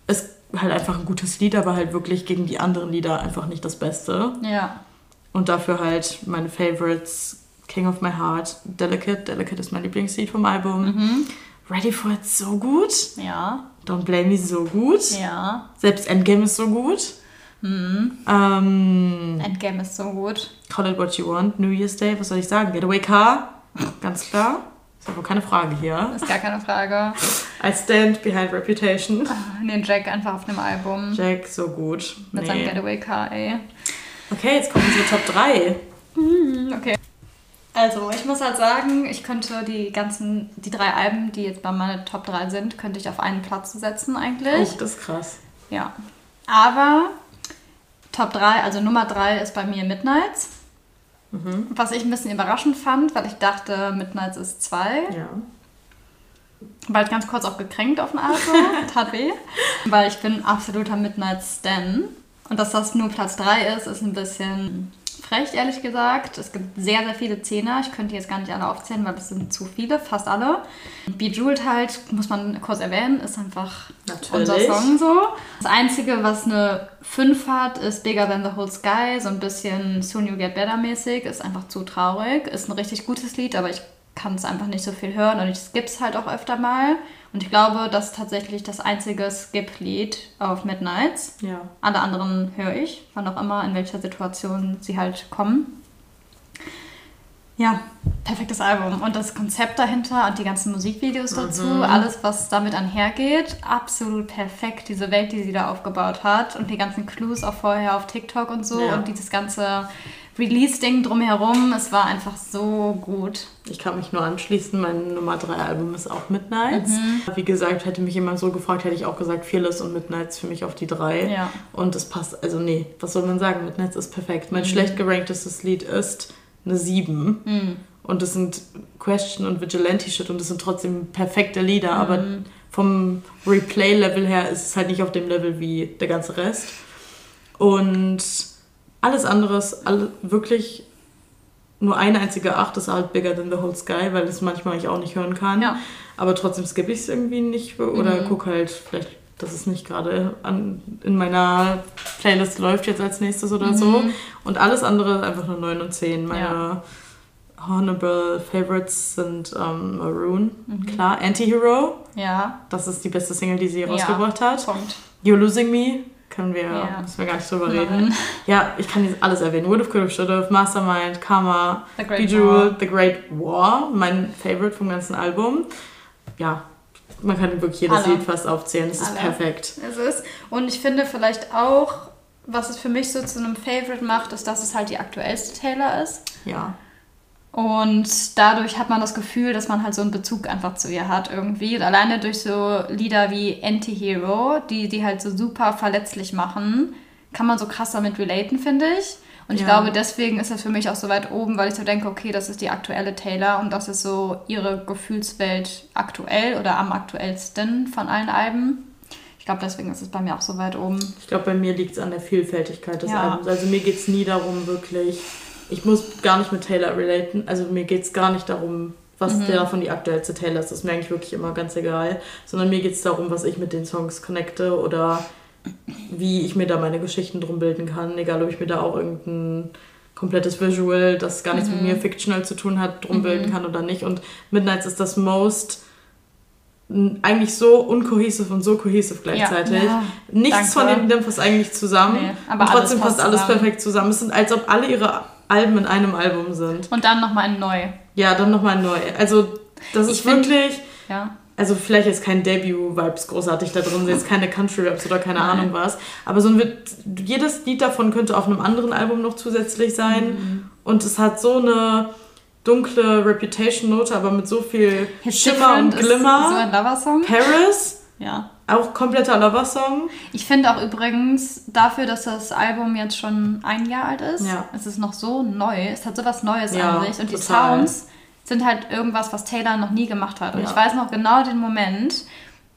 [SPEAKER 2] Ist halt einfach ein gutes Lied, aber halt wirklich gegen die anderen Lieder einfach nicht das Beste.
[SPEAKER 1] Ja.
[SPEAKER 2] Und dafür halt meine Favorites, King of My Heart, Delicate. Delicate ist mein Lieblingslied vom Album.
[SPEAKER 1] Mhm.
[SPEAKER 2] Ready for It so gut.
[SPEAKER 1] Ja.
[SPEAKER 2] Don't Blame Me so gut.
[SPEAKER 1] Ja.
[SPEAKER 2] Selbst Endgame ist so gut.
[SPEAKER 1] Mhm.
[SPEAKER 2] Ähm,
[SPEAKER 1] Endgame ist so gut.
[SPEAKER 2] Call It What You Want, New Year's Day, was soll ich sagen? Getaway Car, ganz klar. Ist aber keine Frage hier.
[SPEAKER 1] Ist gar keine Frage.
[SPEAKER 2] I Stand Behind Reputation.
[SPEAKER 1] Den Jack einfach auf dem Album.
[SPEAKER 2] Jack, so gut.
[SPEAKER 1] Mit seinem
[SPEAKER 2] Nee.
[SPEAKER 1] Getaway Car, ey.
[SPEAKER 2] Okay, jetzt kommen unsere Top 3.
[SPEAKER 1] Okay. Also, ich muss halt sagen, ich könnte die ganzen, die drei Alben, die jetzt bei meiner Top 3 sind, könnte ich auf einen Platz setzen eigentlich.
[SPEAKER 2] Oh, das ist krass.
[SPEAKER 1] Ja. Aber Top 3, also Nummer 3 ist bei mir Midnights.
[SPEAKER 2] Mhm.
[SPEAKER 1] Was ich ein bisschen überraschend fand, weil ich dachte, Midnights ist 2.
[SPEAKER 2] Ja.
[SPEAKER 1] War halt ganz kurz auch gekränkt auf den Album. Tat weh. Weil ich bin absoluter Midnights Stan. Und dass das nur Platz 3 ist, ist ein bisschen frech, ehrlich gesagt. Es gibt sehr, sehr viele Zehner. Ich könnte jetzt gar nicht alle aufzählen, weil es sind zu viele, fast alle. Bejeweled halt, muss man kurz erwähnen, ist einfach
[SPEAKER 2] Natürlich.
[SPEAKER 1] unser Song so. Das Einzige, was eine 5 hat, ist Bigger Than the Whole Sky. So ein bisschen Soon You Get Better mäßig. Ist einfach zu traurig. Ist ein richtig gutes Lied, aber ich kann es einfach nicht so viel hören und ich skipp's halt auch öfter mal. Und ich glaube, das ist tatsächlich das einzige Skip-Lied auf Midnights.
[SPEAKER 2] Ja.
[SPEAKER 1] Alle anderen höre ich, wann auch immer, in welcher Situation sie halt kommen. Ja, perfektes Album. Und das Konzept dahinter und die ganzen Musikvideos dazu,
[SPEAKER 2] Mhm.
[SPEAKER 1] alles, was damit einhergeht, absolut perfekt. Diese Welt, die sie da aufgebaut hat und die ganzen Clues auch vorher auf TikTok und so
[SPEAKER 2] Ja.
[SPEAKER 1] und dieses ganze Release-Ding drumherum, es war einfach so gut.
[SPEAKER 2] Ich kann mich nur anschließen. Mein Nummer 3 Album ist auch Midnights.
[SPEAKER 1] Mhm.
[SPEAKER 2] Wie gesagt, hätte mich jemand so gefragt, hätte ich auch gesagt, Fearless und Midnights für mich auf die 3.
[SPEAKER 1] Ja.
[SPEAKER 2] Und es passt, also nee, was soll man sagen? Midnights ist perfekt.
[SPEAKER 1] Mhm.
[SPEAKER 2] Mein schlecht geranktestes Lied ist eine 7.
[SPEAKER 1] Mhm.
[SPEAKER 2] Und das sind Question und Vigilante-Shit und das sind trotzdem perfekte Lieder,
[SPEAKER 1] Mhm.
[SPEAKER 2] aber vom Replay-Level her ist es halt nicht auf dem Level wie der ganze Rest. Und alles andere ist wirklich nur eine einzige Acht ist halt bigger than the whole sky, weil das manchmal ich auch nicht hören kann.
[SPEAKER 1] Ja.
[SPEAKER 2] Aber trotzdem skippe ich es irgendwie nicht oder
[SPEAKER 1] Mhm.
[SPEAKER 2] guck halt vielleicht, dass es nicht gerade in meiner Playlist läuft jetzt als nächstes oder so.
[SPEAKER 1] Mhm.
[SPEAKER 2] Und alles andere einfach nur 9 und 10. Meine
[SPEAKER 1] Ja.
[SPEAKER 2] Honorable Favorites sind ähm, Maroon,
[SPEAKER 1] Mhm.
[SPEAKER 2] klar. Anti-Hero,
[SPEAKER 1] Ja,
[SPEAKER 2] das ist die beste Single, die sie
[SPEAKER 1] Ja.
[SPEAKER 2] rausgebracht hat.
[SPEAKER 1] Punkt.
[SPEAKER 2] You're Losing Me, können wir,
[SPEAKER 1] Ja.
[SPEAKER 2] müssen wir gar nicht drüber
[SPEAKER 1] Nein.
[SPEAKER 2] reden. Ja, ich kann jetzt alles erwähnen. Would have, could have, should have, Mastermind, Karma,
[SPEAKER 1] The Great
[SPEAKER 2] Bejeweled,
[SPEAKER 1] War.
[SPEAKER 2] The Great War, mein Favorite vom ganzen Album. Ja, man kann wirklich jedes
[SPEAKER 1] Alle.
[SPEAKER 2] Lied fast aufzählen. Es ist perfekt.
[SPEAKER 1] Es ist. Und ich finde vielleicht auch, was es für mich so zu einem Favorite macht, ist, dass es halt die aktuellste Taylor ist.
[SPEAKER 2] Ja.
[SPEAKER 1] Und dadurch hat man das Gefühl, dass man halt so einen Bezug einfach zu ihr hat irgendwie. Und alleine durch so Lieder wie Anti-Hero, die die halt so super verletzlich machen, kann man so krass damit relaten, finde ich. Und ich
[SPEAKER 2] Ja.
[SPEAKER 1] glaube, deswegen ist das für mich auch so weit oben, weil ich so denke, okay, das ist die aktuelle Taylor und das ist so ihre Gefühlswelt aktuell oder am aktuellsten von allen Alben. Ich glaube, deswegen ist es bei mir auch so weit oben.
[SPEAKER 2] Ich glaube, bei mir liegt es an der Vielfältigkeit des
[SPEAKER 1] Ja.
[SPEAKER 2] Albums. Also mir geht es nie darum, wirklich. Ich muss gar nicht mit Taylor relaten. Also mir geht es gar nicht darum, was
[SPEAKER 1] Mhm.
[SPEAKER 2] der davon die aktuellste Taylor ist. Das ist mir eigentlich wirklich immer ganz egal. Sondern mir geht es darum, was ich mit den Songs connecte oder wie ich mir da meine Geschichten drum bilden kann. Egal, ob ich mir da auch irgendein komplettes Visual, das gar nichts mit
[SPEAKER 1] Mhm.
[SPEAKER 2] mir fictional zu tun hat, drum bilden kann oder nicht. Und Midnights ist das most eigentlich so uncohesive und so cohesive gleichzeitig.
[SPEAKER 1] Ja,
[SPEAKER 2] Nichts
[SPEAKER 1] danke.
[SPEAKER 2] von den Liedern passt eigentlich zusammen.
[SPEAKER 1] Nee, aber
[SPEAKER 2] und trotzdem
[SPEAKER 1] alles
[SPEAKER 2] passt
[SPEAKER 1] passt
[SPEAKER 2] alles perfekt zusammen. Es sind, als ob alle ihre Alben in einem Album sind.
[SPEAKER 1] Und dann nochmal ein Neu.
[SPEAKER 2] Ja, dann nochmal neu. Also, das ist
[SPEAKER 1] Ich find-
[SPEAKER 2] wirklich.
[SPEAKER 1] Ja.
[SPEAKER 2] Also, vielleicht ist kein Debut-Vibes großartig da drin, jetzt keine Country-Raps oder keine
[SPEAKER 1] Nein.
[SPEAKER 2] Ahnung was. Aber so ein, wird- jedes Lied davon könnte auf einem anderen Album noch zusätzlich sein.
[SPEAKER 1] Mhm.
[SPEAKER 2] Und es hat so eine dunkle Reputation-Note, aber mit so viel
[SPEAKER 1] His
[SPEAKER 2] Schimmer und
[SPEAKER 1] ist So
[SPEAKER 2] Glimmer.
[SPEAKER 1] ein Lover-Song.
[SPEAKER 2] Paris,
[SPEAKER 1] Ja.
[SPEAKER 2] Auch kompletter Lover-Song.
[SPEAKER 1] Ich finde auch übrigens, dafür, dass das Album jetzt schon ein Jahr alt ist,
[SPEAKER 2] Ja.
[SPEAKER 1] es ist noch so neu. Es hat sowas Neues
[SPEAKER 2] Ja,
[SPEAKER 1] an sich. Und die
[SPEAKER 2] total.
[SPEAKER 1] Sounds sind halt irgendwas, was Taylor noch nie gemacht hat. Und
[SPEAKER 2] Ja.
[SPEAKER 1] ich weiß noch genau den Moment,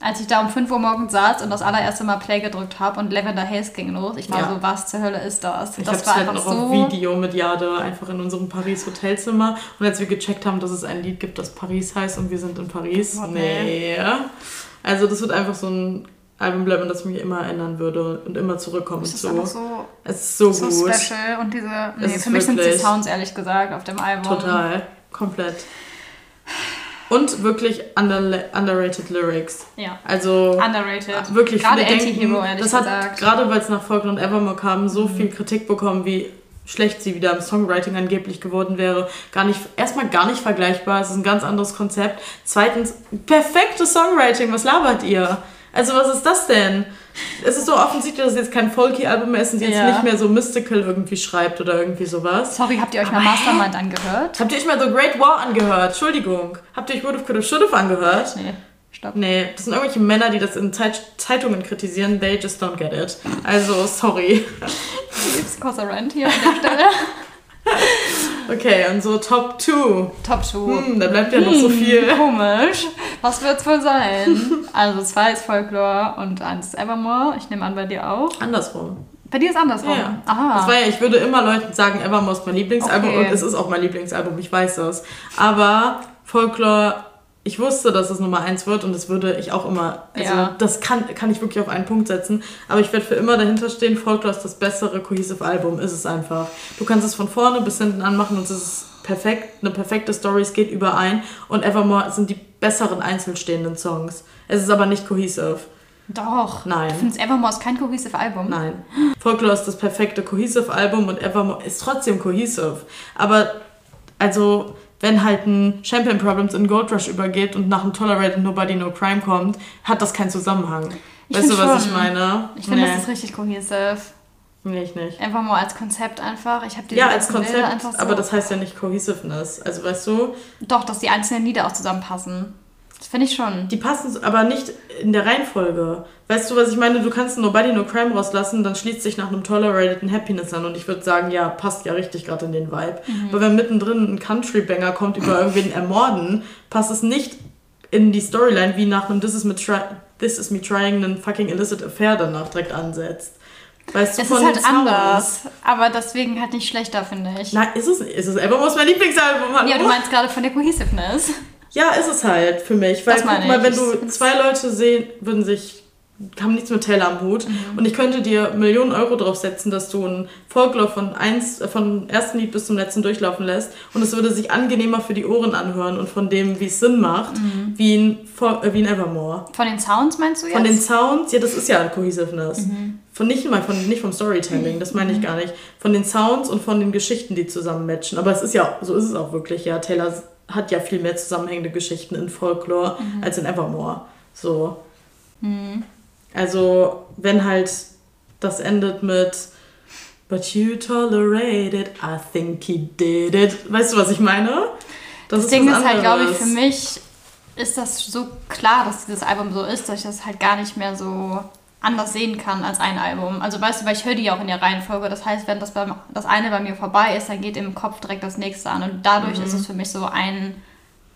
[SPEAKER 1] als ich da um 5 Uhr morgens saß und das allererste Mal Play gedrückt habe und Lavender Haze ging los. Ich war
[SPEAKER 2] Ja.
[SPEAKER 1] so, was zur Hölle ist das?
[SPEAKER 2] Ich habe
[SPEAKER 1] das
[SPEAKER 2] es
[SPEAKER 1] war
[SPEAKER 2] halt
[SPEAKER 1] einfach
[SPEAKER 2] noch auf
[SPEAKER 1] so.
[SPEAKER 2] Video mit Jade einfach in unserem Paris Hotelzimmer. Und als wir gecheckt haben, dass es ein Lied gibt, das Paris heißt und wir sind in Paris.
[SPEAKER 1] Oh,
[SPEAKER 2] nee. Also das wird einfach so ein Album bleiben, das mich immer erinnern würde und immer zurückkommen
[SPEAKER 1] Es ist
[SPEAKER 2] zu.
[SPEAKER 1] so,
[SPEAKER 2] Es ist so,
[SPEAKER 1] so
[SPEAKER 2] gut.
[SPEAKER 1] special. Und diese, nee, für mich sind die Sounds ehrlich gesagt auf dem Album.
[SPEAKER 2] Total. Komplett. Und wirklich under, underrated Lyrics.
[SPEAKER 1] Ja.
[SPEAKER 2] Also
[SPEAKER 1] Underrated.
[SPEAKER 2] wirklich
[SPEAKER 1] Gerade
[SPEAKER 2] viele denken,
[SPEAKER 1] Anti-Hero, ehrlich
[SPEAKER 2] das hat
[SPEAKER 1] gesagt. Mhm.
[SPEAKER 2] gerade weil es nach Folklore und Evermore kam, so viel Kritik bekommen, wie schlecht sie wieder im Songwriting angeblich geworden wäre. Gar nicht, erstmal gar nicht vergleichbar. Es ist ein ganz anderes Konzept. Zweitens, perfektes Songwriting. Was labert ihr? Also was ist das denn? Es ist so offensichtlich, dass es jetzt kein Folky-Album mehr ist und sie jetzt
[SPEAKER 1] Ja.
[SPEAKER 2] nicht mehr so mystical irgendwie schreibt oder irgendwie sowas.
[SPEAKER 1] Sorry, habt ihr euch mal Mastermind angehört?
[SPEAKER 2] Habt ihr euch mal The Great War angehört? Entschuldigung. Habt ihr euch Would Have, Could Have, Should Have angehört?
[SPEAKER 1] Nee, stopp.
[SPEAKER 2] Nee, das sind irgendwelche Männer, die das in Zeit Zeitungen kritisieren. They just don't get it. Also, sorry.
[SPEAKER 1] Liebst Cosa Rant hier an der Stelle.
[SPEAKER 2] Okay, und so Top 2.
[SPEAKER 1] Top 2.
[SPEAKER 2] Hm, da bleibt ja noch so viel.
[SPEAKER 1] Komisch. Was wird's wohl sein? Also zwei ist Folklore und eins ist Evermore. Ich nehme an, bei dir auch.
[SPEAKER 2] Andersrum.
[SPEAKER 1] Bei dir ist andersrum.
[SPEAKER 2] Ja.
[SPEAKER 1] Aha.
[SPEAKER 2] Das war ja, ich würde immer Leuten sagen, Evermore ist mein Lieblingsalbum
[SPEAKER 1] Okay.
[SPEAKER 2] und es ist auch mein Lieblingsalbum, ich weiß das. Aber Folklore ich wusste, dass es Nummer eins wird und das würde ich auch immer, also
[SPEAKER 1] Ja.
[SPEAKER 2] das kann, kann ich wirklich auf einen Punkt setzen, aber ich werde für immer dahinter stehen, Folklore ist das bessere Cohesive Album, ist es einfach. Du kannst es von vorne bis hinten anmachen und es ist perfekt, eine perfekte Story, es geht überein und Evermore sind die besseren einzeln stehenden Songs. Es ist aber nicht cohesive.
[SPEAKER 1] Doch.
[SPEAKER 2] Nein.
[SPEAKER 1] Du findest Evermore ist kein cohesive Album?
[SPEAKER 2] Nein. Folklore ist das perfekte Cohesive Album und Evermore ist trotzdem cohesive. Aber, also, wenn halt ein Champion Problems in Gold Rush übergeht und nach einem Tolerated Nobody No Crime kommt, hat das keinen Zusammenhang.
[SPEAKER 1] Ich
[SPEAKER 2] weißt du, was
[SPEAKER 1] schon.
[SPEAKER 2] ich meine?
[SPEAKER 1] Ich finde,
[SPEAKER 2] nee,
[SPEAKER 1] das ist richtig cohesive.
[SPEAKER 2] nee, ich nicht.
[SPEAKER 1] Evermore als Konzept einfach. Ich habe
[SPEAKER 2] Ja, als
[SPEAKER 1] Bilder
[SPEAKER 2] Konzept,
[SPEAKER 1] einfach so.
[SPEAKER 2] aber das heißt ja nicht Cohesiveness. Also, weißt du,
[SPEAKER 1] Doch, dass die einzelnen Lieder auch zusammenpassen. Das finde ich schon.
[SPEAKER 2] die passen aber nicht in der Reihenfolge. Weißt du, was ich meine? Du kannst Nobody No Crime rauslassen, dann schließt sich nach einem Tolerated ein Happiness an und ich würde sagen, ja, passt ja richtig gerade in den Vibe.
[SPEAKER 1] Mhm.
[SPEAKER 2] Aber wenn mittendrin ein Country-Banger kommt über irgendwen ermorden, passt es nicht in die Storyline, wie nach einem This is me, try This is me trying einen fucking illicit affair danach direkt ansetzt. Weißt du,
[SPEAKER 1] Es ist halt anders, aber deswegen halt nicht schlechter, finde ich.
[SPEAKER 2] Nein, ist es nicht. Ist es Evermore's mein Lieblingsalbum? Hallo?
[SPEAKER 1] Ja, du meinst gerade von der Cohesiveness.
[SPEAKER 2] Ja, ist es halt für mich. Weil
[SPEAKER 1] Das
[SPEAKER 2] guck mal, wenn du zwei Leute sehen, würden sich, haben nichts mit Taylor am Hut.
[SPEAKER 1] Mhm.
[SPEAKER 2] Und ich könnte dir Millionen Euro draufsetzen, dass du ein Folklore von eins, äh, vom ersten Lied bis zum letzten durchlaufen lässt. Und es würde sich angenehmer für die Ohren anhören und von dem, wie es Sinn macht,
[SPEAKER 1] Mhm.
[SPEAKER 2] wie, ein, äh, wie ein Evermore.
[SPEAKER 1] Von den Sounds meinst du jetzt?
[SPEAKER 2] Von den Sounds, ja, das ist ja Cohesiveness.
[SPEAKER 1] Mhm.
[SPEAKER 2] Von nicht mal von nicht vom Storytelling, das meine ich gar nicht. Von den Sounds und von den Geschichten, die zusammen matchen. Aber es ist ja, so ist es auch wirklich, ja. Taylor hat ja viel mehr zusammenhängende Geschichten in Folklore
[SPEAKER 1] Mhm.
[SPEAKER 2] als in Evermore. So. Also, wenn halt das endet mit But you tolerated, I think he did it. Weißt du, was ich meine?
[SPEAKER 1] Das,
[SPEAKER 2] ist
[SPEAKER 1] Ding ist halt, glaube ich, für mich ist das so klar, dass dieses Album so ist, dass ich das halt gar nicht mehr so anders sehen kann als ein Album. Also weißt du, weil ich höre die ja auch in der Reihenfolge. Das heißt, wenn das, beim, das eine bei mir vorbei ist, dann geht im Kopf direkt das nächste an. Und dadurch
[SPEAKER 2] Mhm.
[SPEAKER 1] ist es für mich so ein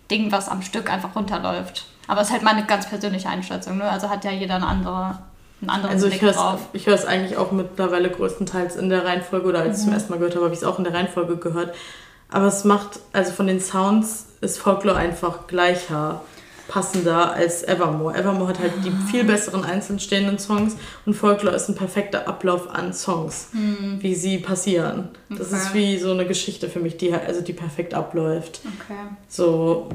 [SPEAKER 1] Ding, was am Stück einfach runterläuft. Aber es ist halt meine ganz persönliche Einschätzung. Ne? Also hat ja jeder eine andere, einen anderen
[SPEAKER 2] Also ich
[SPEAKER 1] Blick
[SPEAKER 2] höre es
[SPEAKER 1] drauf.
[SPEAKER 2] ich hör's eigentlich auch mittlerweile größtenteils in der Reihenfolge oder als ich
[SPEAKER 1] Mhm.
[SPEAKER 2] zum ersten Mal gehört habe, habe ich es auch in der Reihenfolge gehört. Aber es macht, also von den Sounds ist Folklore einfach gleicher, passender als Evermore. Evermore hat halt die
[SPEAKER 1] Ah.
[SPEAKER 2] viel besseren einzeln stehenden Songs und Folklore ist ein perfekter Ablauf an Songs, wie sie passieren. Das.
[SPEAKER 1] Okay.
[SPEAKER 2] ist wie so eine Geschichte für mich, die halt, also die perfekt abläuft.
[SPEAKER 1] Okay.
[SPEAKER 2] So,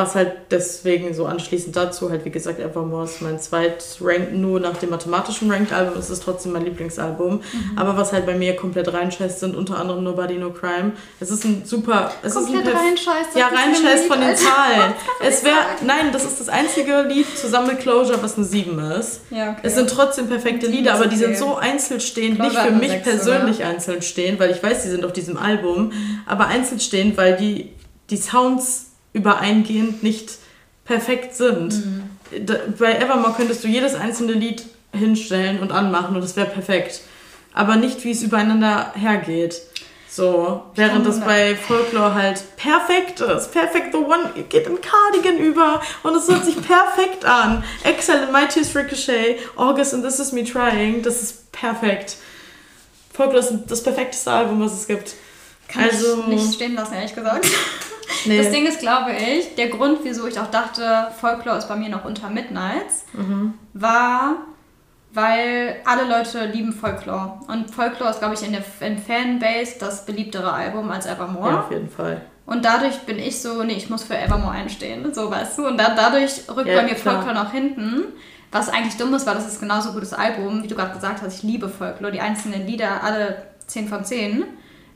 [SPEAKER 2] was halt deswegen so anschließend dazu, halt wie gesagt, Evermore ist mein zweit-Rank, nur nach dem mathematischen Ranked-Album ist es trotzdem mein Lieblingsalbum.
[SPEAKER 1] Mhm.
[SPEAKER 2] Aber was halt bei mir komplett reinscheißt, sind unter anderem Nobody No Crime. Es ist ein super. Es
[SPEAKER 1] Komplett
[SPEAKER 2] ist ein
[SPEAKER 1] reinscheißt.
[SPEAKER 2] Ja, reinscheißt von den. Zahlen. Es wäre. Nein, das ist das einzige Lied zusammen mit Closure, was eine 7 ist.
[SPEAKER 1] Ja, okay.
[SPEAKER 2] Es sind trotzdem perfekte Lieder, aber die sind so einzeln stehend, nicht
[SPEAKER 1] Closure
[SPEAKER 2] für
[SPEAKER 1] hat
[SPEAKER 2] mich
[SPEAKER 1] eine Sechs,
[SPEAKER 2] persönlich einzeln stehend, weil ich weiß, die sind auf diesem Album, aber einzeln stehend, weil die, die Sounds übereingehend nicht perfekt sind.
[SPEAKER 1] Mhm.
[SPEAKER 2] Da, bei Evermore könntest du jedes einzelne Lied hinstellen und anmachen und es wäre perfekt. Aber nicht, wie es übereinander hergeht. So, während das bei Folklore halt perfekt ist. Perfect the one geht in Cardigan über und es hört sich perfekt an. Excellent, My Tears Ricochet, August and This Is Me Trying, das ist perfekt. Folklore ist das perfekteste Album, was es gibt.
[SPEAKER 1] Kann
[SPEAKER 2] also,
[SPEAKER 1] ich nicht stehen lassen, ehrlich gesagt.
[SPEAKER 2] Nee.
[SPEAKER 1] Das Ding ist, glaube ich, der Grund, wieso ich auch dachte, Folklore ist bei mir noch unter Midnights,
[SPEAKER 2] Mhm.
[SPEAKER 1] war, weil alle Leute lieben Folklore. Und Folklore ist, glaube ich, in der in Fanbase das beliebtere Album als Evermore.
[SPEAKER 2] ja, auf jeden Fall.
[SPEAKER 1] Und dadurch bin ich so, nee, ich muss für Evermore einstehen, so weißt du. Und da, dadurch rückt
[SPEAKER 2] Ja,
[SPEAKER 1] bei mir
[SPEAKER 2] klar.
[SPEAKER 1] Folklore nach hinten. Was eigentlich dumm ist, weil das ist genauso gutes Album, wie du gerade gesagt hast. Ich liebe Folklore, die einzelnen Lieder, alle 10 von 10.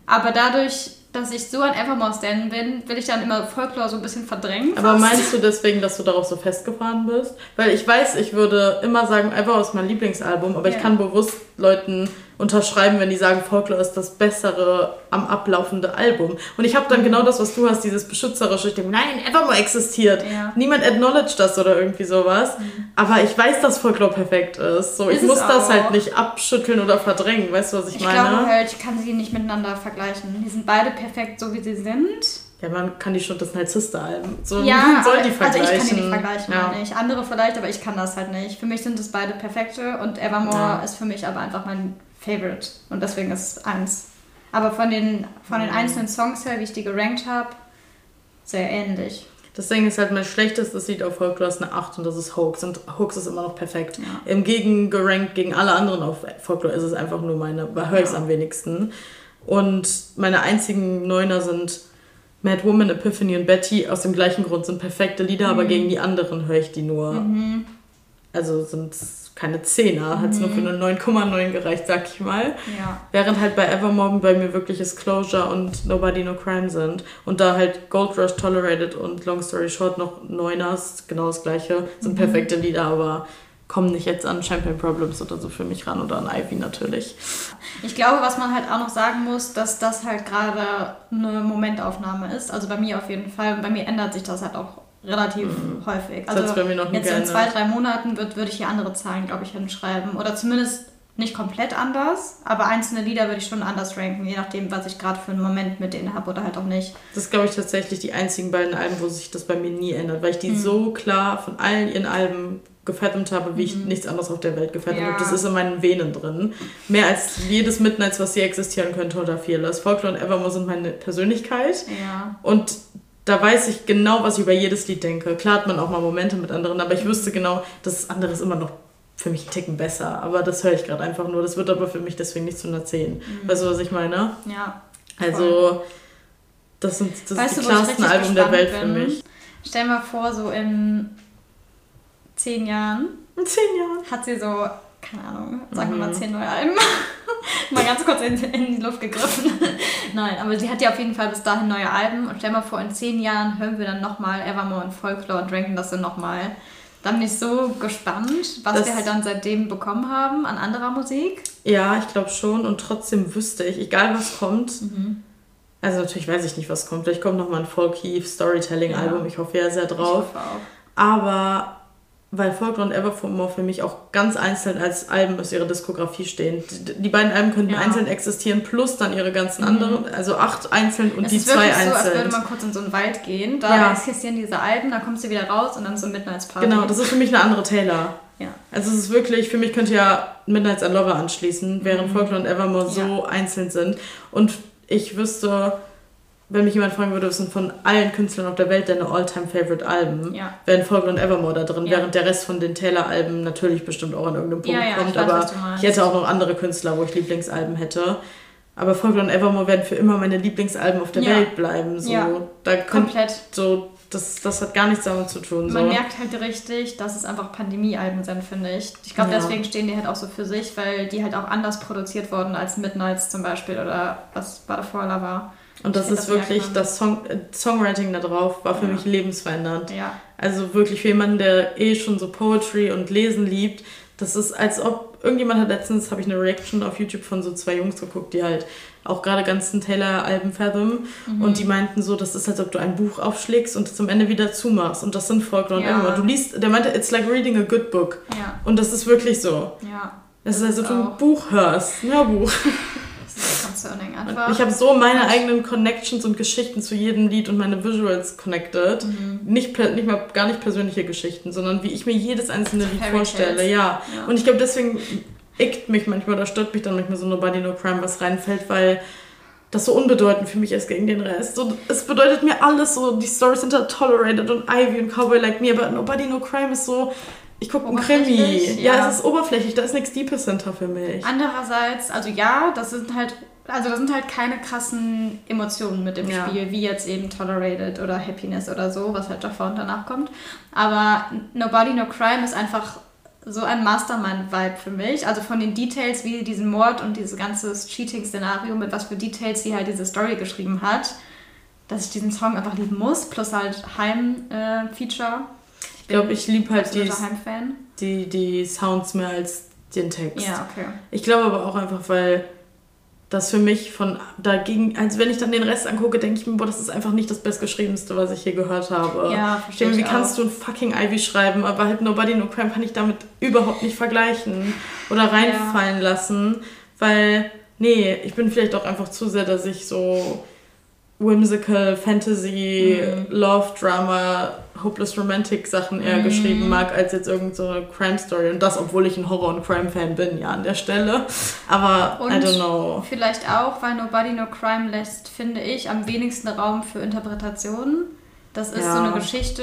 [SPEAKER 1] Aber dadurch, dass ich so ein Evermore-Stan bin, will ich dann immer Folklore so ein bisschen verdrängen.
[SPEAKER 2] Aber meinst du deswegen, dass du darauf so festgefahren bist? Weil ich weiß, ich würde immer sagen, Evermore ist mein Lieblingsalbum, aber ich
[SPEAKER 1] Ja.
[SPEAKER 2] kann bewusst Leuten unterschreiben, wenn die sagen, Folklore ist das bessere am ablaufende Album. Und ich habe
[SPEAKER 1] Mhm.
[SPEAKER 2] dann genau das, was du hast, dieses beschützerische. Ich denke, nein, Evermore existiert.
[SPEAKER 1] Ja. Mhm.
[SPEAKER 2] Niemand acknowledged das oder irgendwie sowas. Aber ich weiß, dass Folklore perfekt ist. So, ich
[SPEAKER 1] Ist es
[SPEAKER 2] muss das halt nicht abschütteln oder verdrängen. Weißt du, was ich,
[SPEAKER 1] Ich
[SPEAKER 2] meine?
[SPEAKER 1] glaube halt, ich kann sie nicht miteinander vergleichen. Die sind beide perfekt, so wie sie sind.
[SPEAKER 2] ja, man kann die schon, das sind halt Sister-Alben. So,
[SPEAKER 1] Ja,
[SPEAKER 2] soll die vergleichen.
[SPEAKER 1] also ich kann die nicht vergleichen,
[SPEAKER 2] Ja.
[SPEAKER 1] ich. Andere vielleicht, aber ich kann das halt nicht. Für mich sind es beide perfekte und Evermore
[SPEAKER 2] Ja.
[SPEAKER 1] ist für mich aber einfach mein Favorite. Und deswegen ist es eins. Aber von den, von den einzelnen Songs her, wie ich die gerankt habe, sehr ähnlich.
[SPEAKER 2] Das Ding ist halt, mein schlechtestes Lied auf Folklore ist eine 8 und das ist Hoax. Und Hoax ist immer noch perfekt. Ja. Im Gegengerankt gegen alle anderen auf Folklore ist es einfach nur meine, da höre ich es am wenigsten. Und meine einzigen Neuner sind Mad Woman, Epiphany und Betty. Aus dem gleichen Grund sind perfekte Lieder, mhm. aber gegen die anderen höre ich die nur. Mhm. Also sind keine Zehner, mhm. hat es nur für eine 9,9 gereicht, sag ich mal. Ja. Während halt bei Evermorgen bei mir wirkliches Closure und Nobody No Crime sind. Und da halt Gold Rush Tolerated und Long Story Short noch Neuners, genau das gleiche, sind mhm. perfekte Lieder, aber kommen nicht jetzt an Champion Problems oder so für mich ran oder an Ivy natürlich.
[SPEAKER 1] Ich glaube, was man halt auch noch sagen muss, dass das halt gerade eine Momentaufnahme ist. Also bei mir auf jeden Fall. Und bei mir ändert sich das halt auch relativ mhm. häufig. Also jetzt in zwei, drei Monaten wird, würde ich hier andere Zahlen, glaube ich, hinschreiben. Oder zumindest nicht komplett anders, aber einzelne Lieder würde ich schon anders ranken, je nachdem, was ich gerade für einen Moment mit denen habe oder halt auch nicht.
[SPEAKER 2] Das ist, glaube ich, tatsächlich die einzigen beiden Alben, wo sich das bei mir nie ändert, weil ich die mhm. so klar von allen ihren Alben gefettet habe, wie ich mhm. nichts anderes auf der Welt gefettet ja. habe. Das ist in meinen Venen drin. Mehr als jedes Midnights, was hier existieren könnte oder Fearless. Folklore und Evermore sind meine Persönlichkeit. Ja. Und da weiß ich genau, was ich über jedes Lied denke. Klar hat man auch mal Momente mit anderen, aber ich wüsste genau, das andere ist immer noch für mich einen Ticken besser. Aber das höre ich gerade einfach nur. Das wird aber für mich deswegen nicht zu einer 10. Mhm. Weißt du, was ich meine? Ja. Also, das sind, das weißt
[SPEAKER 1] ist die klarsten Alben der Welt bin? für mich. Stell mal vor, so in zehn Jahren.
[SPEAKER 2] In zehn Jahren.
[SPEAKER 1] Hat sie so, keine Ahnung, sagen wir mal mhm. zehn neue Alben. mal ganz kurz in, in, die Luft gegriffen. Nein, aber sie hat ja auf jeden Fall bis dahin neue Alben. Und stell mal vor, in zehn Jahren hören wir dann nochmal Evermore und Folklore und ranken das dann nochmal. Dann bin ich so gespannt, was das wir halt dann seitdem bekommen haben an anderer Musik.
[SPEAKER 2] Ja, ich glaube schon. Und trotzdem wüsste ich, egal was kommt, mhm. also natürlich weiß ich nicht, was kommt. Vielleicht kommt nochmal ein Folky Storytelling-Album. Ja. Ich hoffe ja sehr drauf. Ich hoffe auch. Aber weil Folklore und Evermore für mich auch ganz einzeln als Alben aus ihrer Diskografie stehen. Die, beiden Alben könnten ja. einzeln existieren, plus dann ihre ganzen mhm. anderen, also acht einzeln und es die zwei einzeln. Es ist so, als
[SPEAKER 1] würde man kurz in so einen Wald gehen, da ja. existieren diese Alben, dann kommst du wieder raus und dann so Midnight's Party.
[SPEAKER 2] Genau, das ist für mich eine andere Taylor. Ja. Also es ist wirklich, für mich könnte ja Midnight's a Lover anschließen, während mhm. Folklore und Evermore so einzeln sind. Und ich wüsste wenn mich jemand fragen würde, was sind von allen Künstlern auf der Welt deine All-Time-Favorite-Alben, ja. wären Folklore und Evermore da drin, ja. während der Rest von den Taylor-Alben natürlich bestimmt auch an irgendeinem Punkt ja, kommt, ich weiß, aber ich hätte auch noch andere Künstler, wo ich Lieblingsalben hätte. Aber Folklore und Evermore werden für immer meine Lieblingsalben auf der Welt bleiben. So. Da Komplett. So, das, das hat gar nichts damit zu tun.
[SPEAKER 1] Man merkt halt richtig, dass es einfach Pandemie-Alben sind, finde ich. Ich glaube, deswegen stehen die halt auch so für sich, weil die halt auch anders produziert wurden als Midnights zum Beispiel oder was davor war.
[SPEAKER 2] Und das ist das wirklich, das Song, äh, Songwriting da drauf war für ja. mich lebensverändernd. Ja. Also wirklich für jemanden, der eh schon so Poetry und Lesen liebt, das ist als ob, irgendjemand hat letztens, habe ich eine Reaction auf YouTube von so zwei Jungs geguckt, die halt auch gerade ganzen Taylor-Alben fathom mhm. und die meinten so, das ist, als ob du ein Buch aufschlägst und zum Ende wieder zumachst und das sind Folklore ja. und immer. Du liest, der meinte, it's like reading a good book. Ja. Und das ist wirklich so. Ja. Es ist, als ob du ein Buch hörst, ein Hörbuch. concerning einfach. Ich habe so meine eigenen Connections und Geschichten zu jedem Lied und meine Visuals connected. Mhm. Nicht, nicht mal gar nicht persönliche Geschichten, sondern wie ich mir jedes einzelne Lied vorstelle. Ja. ja. Und ich glaube, deswegen ickt mich manchmal oder stört mich dann manchmal so Nobody No Crime, was reinfällt, weil das so unbedeutend für mich ist gegen den Rest. So, es bedeutet mir alles so, die Stories sind da tolerated und Ivy und Cowboy Like Me, aber Nobody No Crime ist so, ich gucke einen Krimi. Ja. ja, es ist oberflächlich, da ist nichts Deepes hinter für mich.
[SPEAKER 1] Andererseits, also ja, das sind halt also da sind halt keine krassen Emotionen mit im ja. Spiel, wie jetzt eben Tolerated oder Happiness oder so, was halt davor und danach kommt. Aber Nobody No Crime ist einfach so ein Mastermind-Vibe für mich. Also von den Details, wie diesen Mord und dieses ganze Cheating-Szenario, mit was für Details sie halt diese Story geschrieben hat, dass ich diesen Song einfach lieben muss, plus halt Heim-Feature.
[SPEAKER 2] Äh, ich glaube, ich liebe halt die, die, die Sounds mehr als den Text. Ja, okay. Ich glaube aber auch einfach, weil das für mich von dagegen, als wenn ich dann den Rest angucke, denke ich mir, boah, das ist einfach nicht das bestgeschriebenste, was ich je gehört habe. Ja, verstehe Wie kannst du ein fucking Ivy schreiben, aber halt Nobody No Crime kann ich damit überhaupt nicht vergleichen oder reinfallen ja. lassen, weil, nee, ich bin vielleicht auch einfach zu sehr, dass ich so whimsical, Fantasy, mhm. Love, Drama, Hopeless Romantic Sachen eher mhm. geschrieben mag, als jetzt irgendeine so Crime Story. Und das, obwohl ich ein Horror- und Crime-Fan bin, ja, an der Stelle. Aber und I don't know.
[SPEAKER 1] Vielleicht auch, weil Nobody No Crime lässt, finde ich, am wenigsten Raum für Interpretationen. Das ist ja. so eine Geschichte.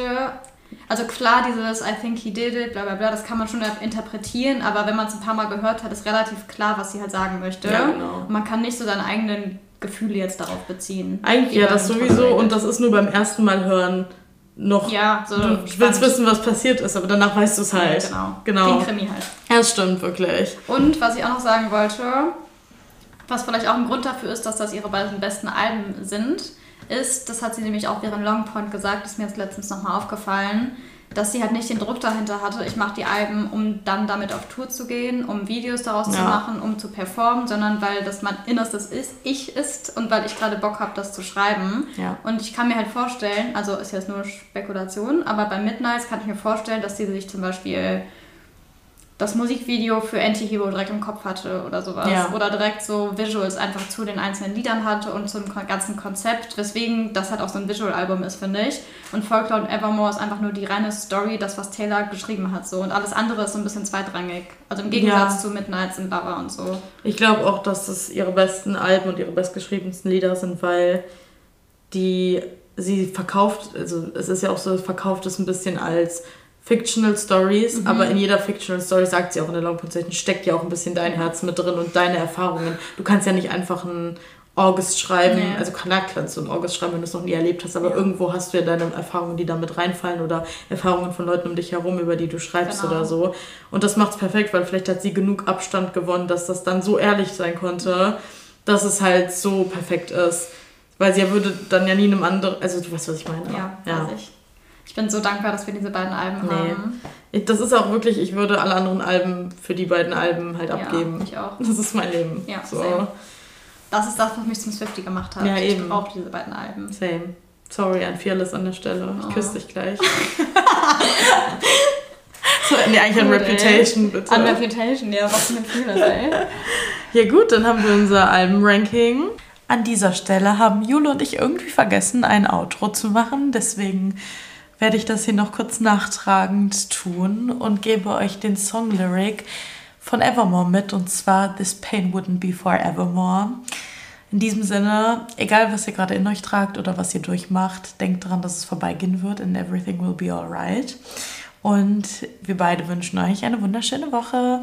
[SPEAKER 1] Also klar, dieses I think he did it, bla bla bla, das kann man schon interpretieren, aber wenn man es ein paar Mal gehört hat, ist relativ klar, was sie halt sagen möchte. Ja, genau. Und man kann nicht so seine eigenen Gefühle jetzt darauf beziehen.
[SPEAKER 2] Eigentlich ja, das sowieso und das ist nur beim ersten Mal hören noch. Ja, so. Du spannend. willst wissen, was passiert ist, aber danach weißt du es halt. Ja, genau. genau. Den Krimi halt. Ja, das stimmt wirklich.
[SPEAKER 1] Und was ich auch noch sagen wollte, was vielleicht auch ein Grund dafür ist, dass das ihre beiden besten Alben sind, ist, das hat sie nämlich auch während Longpoint gesagt, ist mir jetzt letztens nochmal aufgefallen, dass sie halt nicht den Druck dahinter hatte, ich mache die Alben, um dann damit auf Tour zu gehen, um Videos daraus ja. zu machen, um zu performen, sondern weil das mein innerstes ist, ich ist und weil ich gerade Bock habe, das zu schreiben. Ja. Und ich kann mir halt vorstellen, also ist jetzt nur Spekulation, aber bei Midnights kann ich mir vorstellen, dass sie sich zum Beispiel das Musikvideo für Anti-Hero direkt im Kopf hatte oder sowas. Ja. Oder direkt so Visuals einfach zu den einzelnen Liedern hatte und zum ganzen Konzept, weswegen das halt auch so ein Visual-Album ist, finde ich. Und Folklore und Evermore ist einfach nur die reine Story, das, was Taylor geschrieben hat. so Und alles andere ist so ein bisschen zweitrangig. Also im Gegensatz ja. zu Midnights in Lover und so.
[SPEAKER 2] Ich glaube auch, dass das ihre besten Alben und ihre bestgeschriebensten Lieder sind, weil die sie verkauft, also es ist ja auch so, verkauft es ein bisschen als Fictional Stories, mhm. aber in jeder Fictional Story, sagt sie auch in der Long Session, steckt ja auch ein bisschen dein Herz mit drin und deine Erfahrungen. Du kannst ja nicht einfach ein August schreiben, nee. also klar kannst du ein August schreiben, wenn du es noch nie erlebt hast, aber ja. irgendwo hast du ja deine Erfahrungen, die da mit reinfallen oder Erfahrungen von Leuten um dich herum, über die du schreibst genau. oder so. Und das macht es perfekt, weil vielleicht hat sie genug Abstand gewonnen, dass das dann so ehrlich sein konnte, dass es halt so perfekt ist. Weil sie ja würde dann ja nie einem anderen, also du weißt, was ich meine. Ja, ja. weiß ich.
[SPEAKER 1] Ich bin so dankbar, dass wir diese beiden Alben nee. haben.
[SPEAKER 2] Das ist auch wirklich, ich würde alle anderen Alben für die beiden Alben halt abgeben. Ja, ich auch. Das ist mein Leben. Ja, so.
[SPEAKER 1] Same. Das ist das, was mich zum Swifty gemacht hat. Ja, eben. Ich brauche diese beiden Alben.
[SPEAKER 2] Same. Sorry, ein Fearless an der Stelle. Ich oh. küsse dich gleich. so, nee, eigentlich an Reputation, bitte.
[SPEAKER 1] An Reputation, ja, was für ein Fearless, ey.
[SPEAKER 2] ja gut, dann haben wir unser Albenranking. An dieser Stelle haben Jule und ich irgendwie vergessen, ein Outro zu machen. Deswegen werde ich das hier noch kurz nachtragend tun und gebe euch den Song-Lyric von Evermore mit und zwar This Pain Wouldn't Be Forevermore. In diesem Sinne, egal was ihr gerade in euch tragt oder was ihr durchmacht, denkt daran, dass es vorbeigehen wird and everything will be alright. Und wir beide wünschen euch eine wunderschöne Woche.